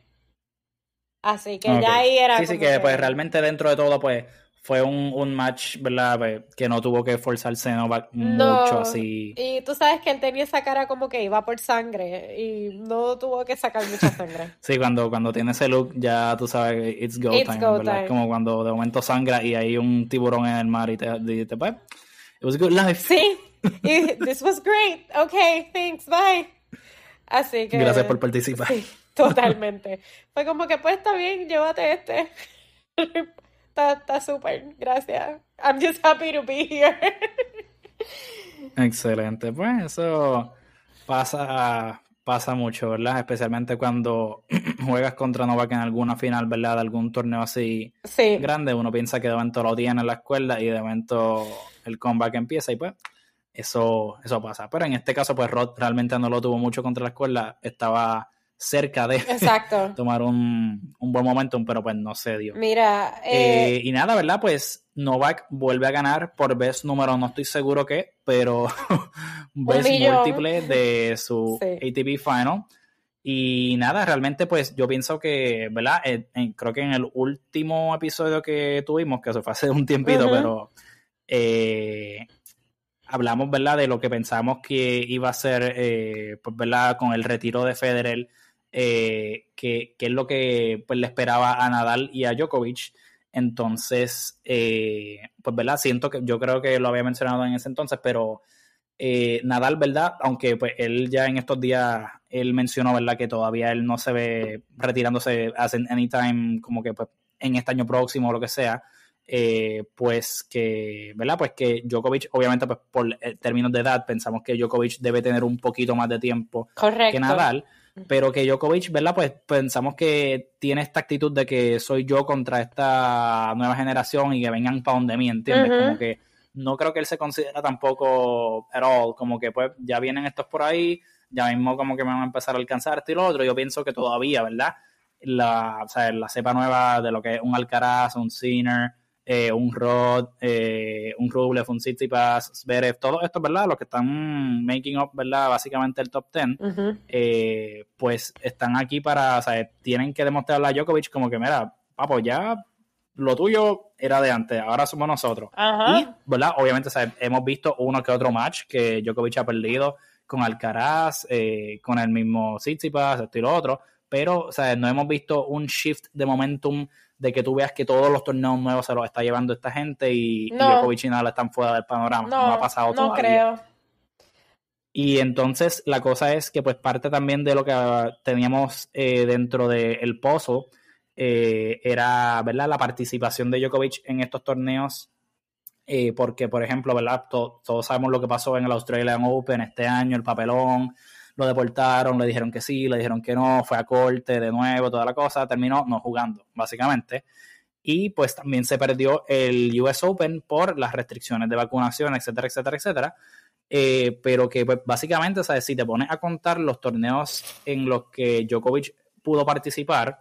Así que ya ahí era. Sí, sí, que, que pues realmente dentro de todo, pues fue un, un match, ¿verdad? Pues, que no tuvo que forzarse no, mucho así. Y tú sabes que él tenía esa cara como que iba por sangre y no tuvo que sacar mucha sangre. sí, cuando, cuando tiene ese look ya tú sabes, it's go time, ¿verdad? Como cuando de momento sangra y hay un tiburón en el mar y te dice, pues, it was a good life. Sí, this was great. Okay, thanks, bye. Así que... Gracias por participar. Sí, totalmente. Fue como que, pues, está bien, llévate este está súper, gracias. I'm just happy to be here. Excelente, pues eso pasa, pasa mucho, ¿verdad? Especialmente cuando juegas contra Novak en alguna final, ¿verdad? De algún torneo así grande, uno piensa que de momento lo tiene en la escuela y de momento el comeback empieza y pues eso, eso pasa. Pero en este caso, pues Rod realmente no lo tuvo mucho contra la escuela, estaba cerca de tomar un, buen momento, pero pues no se dio. Mira, eh, eh, y nada, ¿verdad? Pues Novak vuelve a ganar por vez número, no estoy seguro qué, pero vez múltiple de su ATP Final. Y nada, realmente pues yo pienso que, ¿verdad? creo que en el último episodio que tuvimos, que eso fue hace un tiempito, pero eh, hablamos, ¿verdad? De lo que pensamos que iba a ser, eh, pues, ¿verdad? Con el retiro de Federer, eh, que, es lo que pues, le esperaba a Nadal y a Djokovic. Entonces, eh, pues, ¿verdad? Siento que yo creo que lo había mencionado en ese entonces, pero eh, Nadal, ¿verdad? Aunque pues él ya en estos días, él mencionó, ¿verdad? Que todavía él no se ve retirándose hace anytime, como que pues en este año próximo o lo que sea. Eh, pues que, ¿verdad? Pues que Djokovic, obviamente, pues por términos de edad, pensamos que Djokovic debe tener un poquito más de tiempo que Nadal pero que Djokovic, ¿verdad? Pues pensamos que tiene esta actitud de que soy yo contra esta nueva generación y que vengan para donde mí, ¿entiendes? Como que no creo que él se considera tampoco at all, como que pues ya vienen estos por ahí, ya mismo como que me van a empezar a alcanzar esto y lo otro, yo pienso que todavía, ¿verdad? La, o sea, la cepa nueva de lo que es un Alcaraz, un Sinner, eh, un Rod, eh, un Rublev, un Tsitsipas, Zverev, todos estos, ¿verdad? Los que están making up, ¿verdad? Básicamente el top 10, eh, pues están aquí para, o sea, tienen que demostrarle a Djokovic como que, mira, papo, ya lo tuyo era de antes, ahora somos nosotros. Y, ¿verdad? Obviamente, hemos visto uno que otro match que Djokovic ha perdido con Alcaraz, con el mismo Tsitsipas, esto y lo otro, pero, o sea, no hemos visto un shift de momentum de que tú veas que todos los torneos nuevos se los está llevando esta gente y, no. y Djokovic y Nadal están fuera del panorama. No, ha pasado no creo. Y entonces la cosa es que pues parte también de lo que teníamos eh, dentro del pozo eh, era, ¿verdad? La participación de Djokovic en estos torneos. Eh, porque, por ejemplo, ¿verdad? todos sabemos lo que pasó en el Australian Open este año, el papelón, lo deportaron, le dijeron que sí, le dijeron que no, fue a corte de nuevo, toda la cosa, terminó no jugando, básicamente. Y pues también se perdió el US Open por las restricciones de vacunación, etcétera, etcétera, etcétera. Eh, pero que pues, básicamente, ¿sabes? si te pones a contar los torneos en los que Djokovic pudo participar,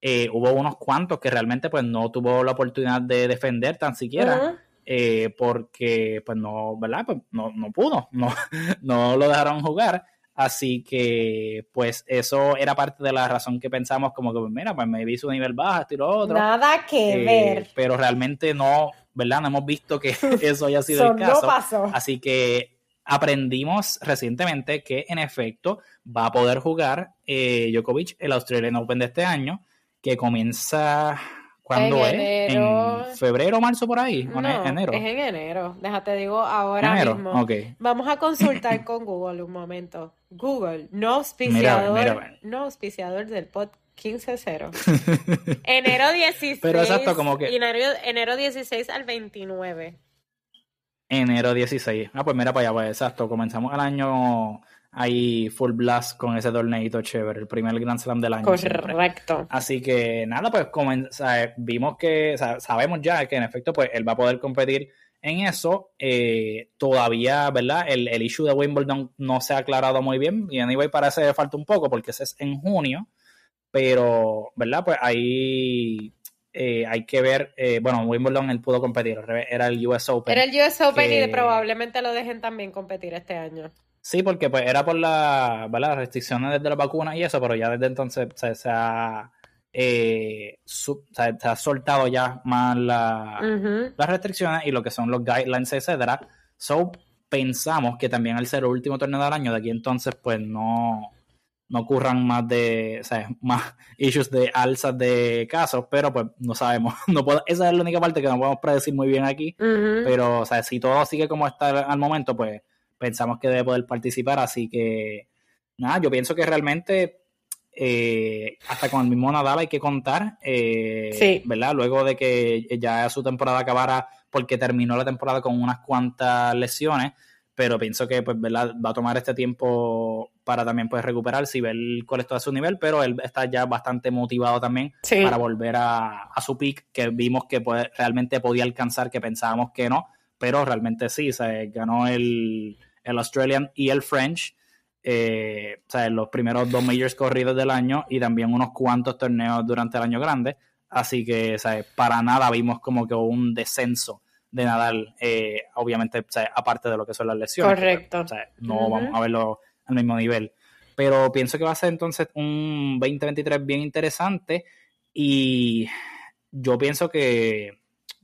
eh, hubo unos cuantos que realmente pues no tuvo la oportunidad de defender tan siquiera. Eh, porque pues no, ¿verdad? Pues no, no pudo, no, no lo dejaron jugar. Así que, pues, eso era parte de la razón que pensamos, como que, pues, mira, pues me vi su nivel bajo, esto y lo otro. Nada que eh, ver. Pero realmente no, ¿verdad? No hemos visto que eso haya sido el caso. No pasó. Así que aprendimos recientemente que, en efecto, va a poder jugar eh, Djokovic el Australian Open de este año, que comienza ¿Cuándo es? ¿En febrero o marzo por ahí? ¿O no, enero? Es en enero. Déjate digo ahora mismo. Vamos a consultar con Google un momento. Google, no auspiciador, no auspiciador del pod 15-0. enero 16. Pero exacto, como que. Enero, enero 16 al 29. Enero 16. Ah, pues mira para allá, pues exacto. Comenzamos el año ahí full blast con ese torneito chévere, el primer Grand Slam del año. Correcto. Así que nada, pues vimos que, sabemos ya que en efecto, pues él va a poder competir en eso. Eh, todavía, ¿verdad? El, el, issue de Wimbledon no se ha aclarado muy bien y anyway parece que falta un poco porque ese es en junio, pero, ¿verdad? Pues ahí eh, hay que ver, eh, bueno, Wimbledon él pudo competir, era el US Open. Era el US Open y probablemente lo dejen también competir este año. Sí, porque pues era por la, las restricciones de la vacuna y eso, pero ya desde entonces se, ha, eh, se, ha soltado ya más la, las restricciones y lo que son los guidelines, etcétera. So pensamos que también al ser el último torneo del año, de aquí entonces, pues no, no ocurran más de, o sea, más issues de alzas de casos, pero pues no sabemos. No puedo, esa es la única parte que no podemos predecir muy bien aquí. Pero, o sea, si todo sigue como está al momento, pues pensamos que debe poder participar, así que nada, yo pienso que realmente eh, hasta con el mismo Nadal hay que contar, eh, ¿verdad? Luego de que ya su temporada acabara, porque terminó la temporada con unas cuantas lesiones, pero pienso que pues, ¿verdad? va a tomar este tiempo para también pues, recuperarse y ver cuál es todo su nivel, pero él está ya bastante motivado también para volver a, su pick, que vimos que pues, realmente podía alcanzar, que pensábamos que no, pero realmente sí, o sea, ganó el el Australian y el French. Eh, o sea, los primeros dos majors corridos del año y también unos cuantos torneos durante el año grande. Así que, ¿sabes? para nada vimos como que un descenso de Nadal, eh, obviamente, aparte de lo que son las lesiones. Correcto. no vamos a verlo al mismo nivel. pero pienso que va a ser entonces un 2023 bien interesante y yo pienso que,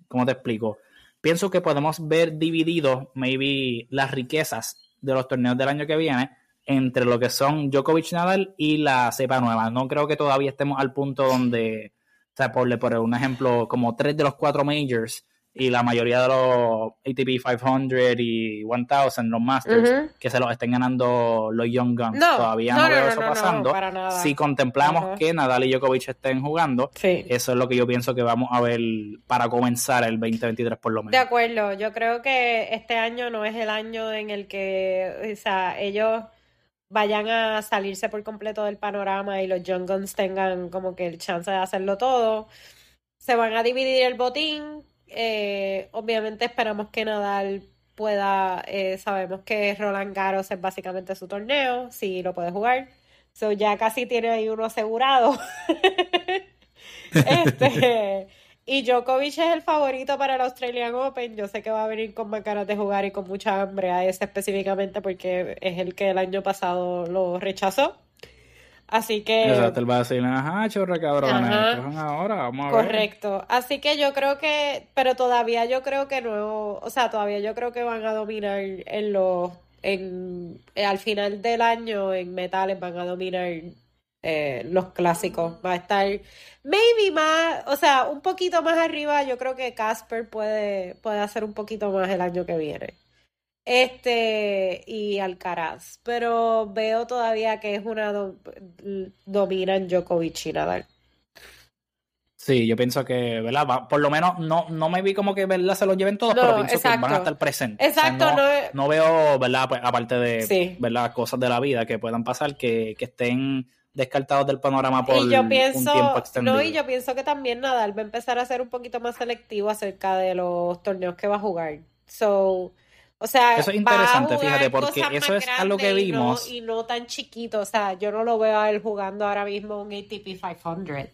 ¿cómo te explico? Pienso que podemos ver divididos, maybe, las riquezas de los torneos del año que viene entre lo que son Djokovic Nadal y la cepa nueva. No creo que todavía estemos al punto donde, o sea, por, por un ejemplo, como tres de los cuatro majors y la mayoría de los ATP 500 y 1000, los Masters, que se los estén ganando los Young Guns. Todavía no, veo eso pasando. si contemplamos que Nadal y Djokovic estén jugando, eso es lo que yo pienso que vamos a ver para comenzar el 2023 por lo menos. De acuerdo, yo creo que este año no es el año en el que, o sea, ellos vayan a salirse por completo del panorama y los Young Guns tengan como que el chance de hacerlo todo. Se van a dividir el botín, eh, obviamente esperamos que Nadal pueda, eh, sabemos que Roland Garros es básicamente su torneo, si lo puede jugar. So ya casi tiene ahí uno asegurado. este, y Djokovic es el favorito para el Australian Open. Yo sé que va a venir con más ganas de jugar y con mucha hambre a ese específicamente porque es el que el año pasado lo rechazó. Así que. Exacto, él va a decir, ajá, chorra cabrones, ahora, vamos a Correcto. Así que yo creo que, pero todavía yo creo que no, o sea, todavía yo creo que van a dominar en los, en, eh, al final del año en metales van a dominar eh, los clásicos. Va a estar, maybe más, o sea, un poquito más arriba, yo creo que Casper puede, puede hacer un poquito más el año que viene. Este, y Alcaraz. Pero veo todavía que es una domina en Djokovic y Nadal. Sí, yo pienso que, ¿verdad? Por lo menos no, no me vi como que, ¿verdad? Se lo lleven todos, pero pienso que van a estar presentes. Exacto. no, veo, ¿verdad? Pues, aparte de, ¿verdad? Cosas de la vida que puedan pasar, que, estén descartados del panorama por un tiempo extendido. No, y yo pienso que también Nadal va a empezar a ser un poquito más selectivo acerca de los torneos que va a jugar. So, o sea, eso es interesante, fíjate, porque eso es algo que vimos. Y no, tan chiquito, o sea, yo no lo veo a él jugando ahora mismo un ATP 500.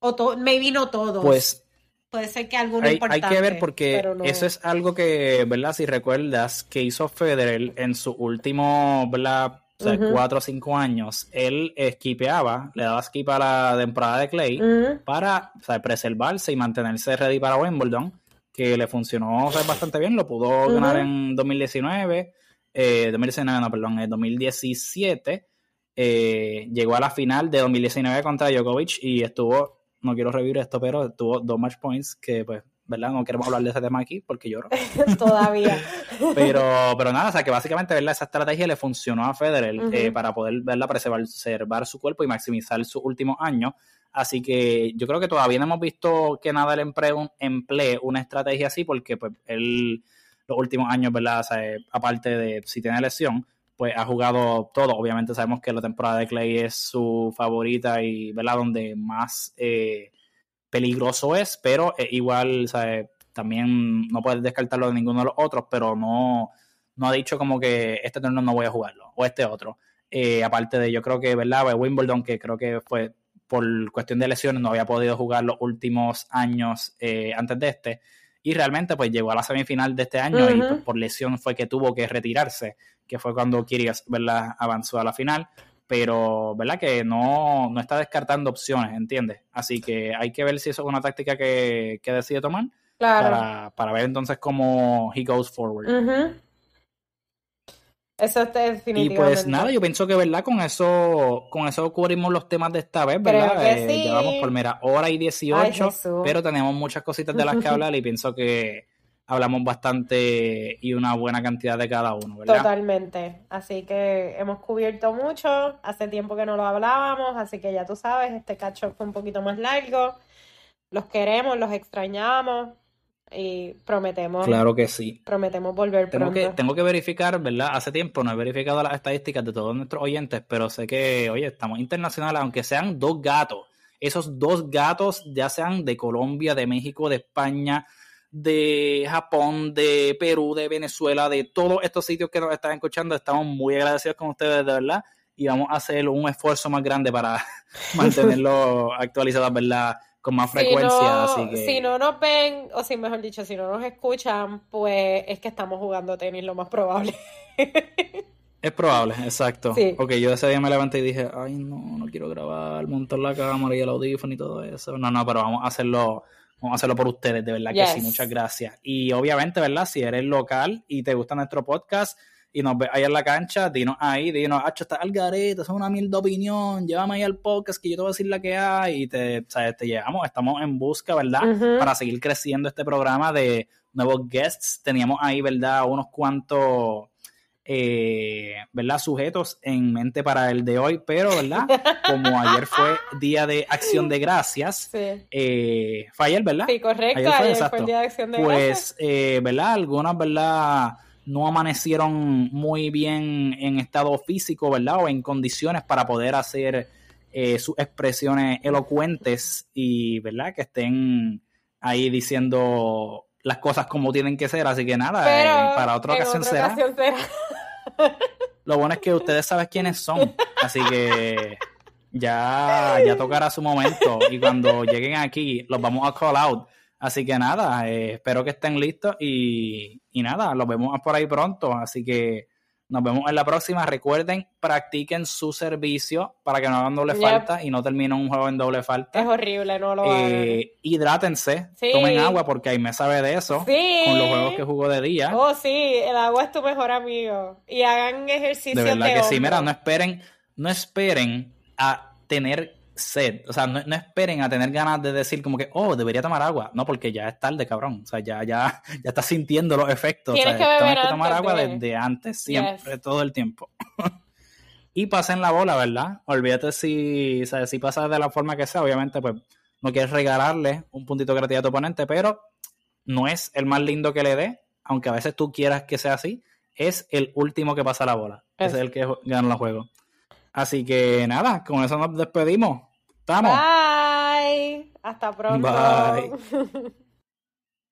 O to maybe no todos. Pues puede ser que alguno hay, importante, hay que ver porque eso es algo que, ¿verdad? Si recuerdas que hizo Federer en su último, ¿verdad? O sea, cuatro o cinco años, él esquipeaba, le daba skip a la temporada de Clay para o sea, preservarse y mantenerse ready para Wimbledon que le funcionó bastante bien, lo pudo ganar en 2019, eh, 2019, no, perdón, en 2017, eh, llegó a la final de 2019 contra Djokovic y estuvo, no quiero revivir esto, pero tuvo dos match points que pues ¿verdad? No queremos hablar de ese tema aquí porque lloro. Todavía. pero, pero nada, o sea que básicamente ¿verdad? esa estrategia le funcionó a Federer eh, para poder verla preservar su cuerpo y maximizar sus últimos años. Así que yo creo que todavía no hemos visto que Nadal emplee, una estrategia así, porque pues él los últimos años, ¿verdad? aparte de si tiene lesión, pues ha jugado todo. Obviamente sabemos que la temporada de Clay es su favorita y, ¿verdad? Donde más eh, peligroso es, pero eh, igual, También no puedes descartarlo de ninguno de los otros, pero no, no ha dicho como que este torneo no voy a jugarlo, o este otro. Eh, aparte de, yo creo que, ¿verdad? Wimbledon, que creo que fue por cuestión de lesiones no había podido jugar los últimos años eh, antes de este. Y realmente pues llegó a la semifinal de este año y pues, por lesión fue que tuvo que retirarse, que fue cuando Kyrgios ¿verdad? avanzó a la final. Pero, ¿verdad? Que no, no está descartando opciones, ¿entiendes? Así que hay que ver si eso es una táctica que, que decide tomar para, para, ver entonces cómo he goes forward. Eso es definitivamente. Y pues nada, yo pienso que, ¿verdad? Con eso, con eso cubrimos los temas de esta vez, ¿verdad? Eh, Llevamos por, mira, hora y 18, pero tenemos muchas cositas de las que hablar y pienso que hablamos bastante y una buena cantidad de cada uno, ¿verdad? Totalmente. Así que hemos cubierto mucho, hace tiempo que no lo hablábamos, así que ya tú sabes, este cacho fue un poquito más largo. Los queremos, los extrañamos y prometemos. Claro que sí. Prometemos volver tengo pronto. Que, tengo que verificar, ¿verdad? Hace tiempo no he verificado las estadísticas de todos nuestros oyentes, pero sé que, oye, estamos internacionales, aunque sean dos gatos. Esos dos gatos, ya sean de Colombia, de México, de España, de Japón, de Perú, de Venezuela, de todos estos sitios que nos están escuchando, estamos muy agradecidos con ustedes, de verdad. Y vamos a hacer un esfuerzo más grande para mantenerlo actualizados, ¿verdad? Con más frecuencia. así que... Si no nos ven, o si mejor dicho, si no nos escuchan, pues es que estamos jugando tenis lo más probable. Es probable, exacto. Porque yo ese día me levanté y dije, ay, no, no quiero grabar, montar la cámara y el audífono y todo eso. No, no, pero vamos a hacerlo, vamos a hacerlo por ustedes, de verdad que sí, muchas gracias. Y obviamente, ¿verdad? Si eres local y te gusta nuestro podcast y nos ves ahí en la cancha, dinos ahí, dinos, Hacho, está al garete, es una mil de opinión, llévame ahí al podcast que yo te voy a decir la que hay y te, ¿sabes? te llevamos, estamos en busca, ¿verdad? Para seguir creciendo este programa de nuevos guests. Teníamos ahí, ¿verdad? Unos cuantos eh, ¿verdad? Sujetos en mente para el de hoy, pero, ¿verdad? Como ayer fue Día de Acción de Gracias, eh, fue ayer, ¿verdad? Sí, correcto, ayer fue, el Día de Acción de pues, Gracias. Pues, eh, ¿verdad? Algunas, ¿verdad? No amanecieron muy bien en estado físico, ¿verdad? O en condiciones para poder hacer eh, sus expresiones elocuentes y, ¿verdad? Que estén ahí diciendo las cosas como tienen que ser, así que nada, eh, para otra ocasión, será. Lo bueno es que ustedes saben quiénes son, así que ya, ya tocará su momento y cuando lleguen aquí los vamos a call out. Así que nada, eh, espero que estén listos y, y nada, los vemos por ahí pronto. Así que nos vemos en la próxima. Recuerden, practiquen su servicio para que no hagan doble falta y no terminen un juego en doble falta. Es horrible, no lo eh, Hidrátense, tomen agua porque ahí me sabe de eso. Con los juegos que jugó de día. Oh, sí, el agua es tu mejor amigo. Y hagan ejercicio. De verdad que sí, mira, no esperen, no esperen a tener sed. O sea, no, esperen a tener ganas de decir como que, oh, debería tomar agua. No, porque ya es tarde, cabrón. O sea, ya, ya, ya estás sintiendo los efectos. Tienes que beber que tomar agua desde antes, siempre, todo el tiempo. y pasen la bola, ¿verdad? Olvídate si, o si pasas de la forma que sea, obviamente, pues no quieres regalarle un puntito de creatividad a tu oponente, pero no es el más lindo que le dé, aunque a veces tú quieras que sea así, es el último que pasa la bola. Es, es el que gana el juego. Así que nada, con eso nos despedimos. ¿Estamos? Bye. Hasta pronto. Bye.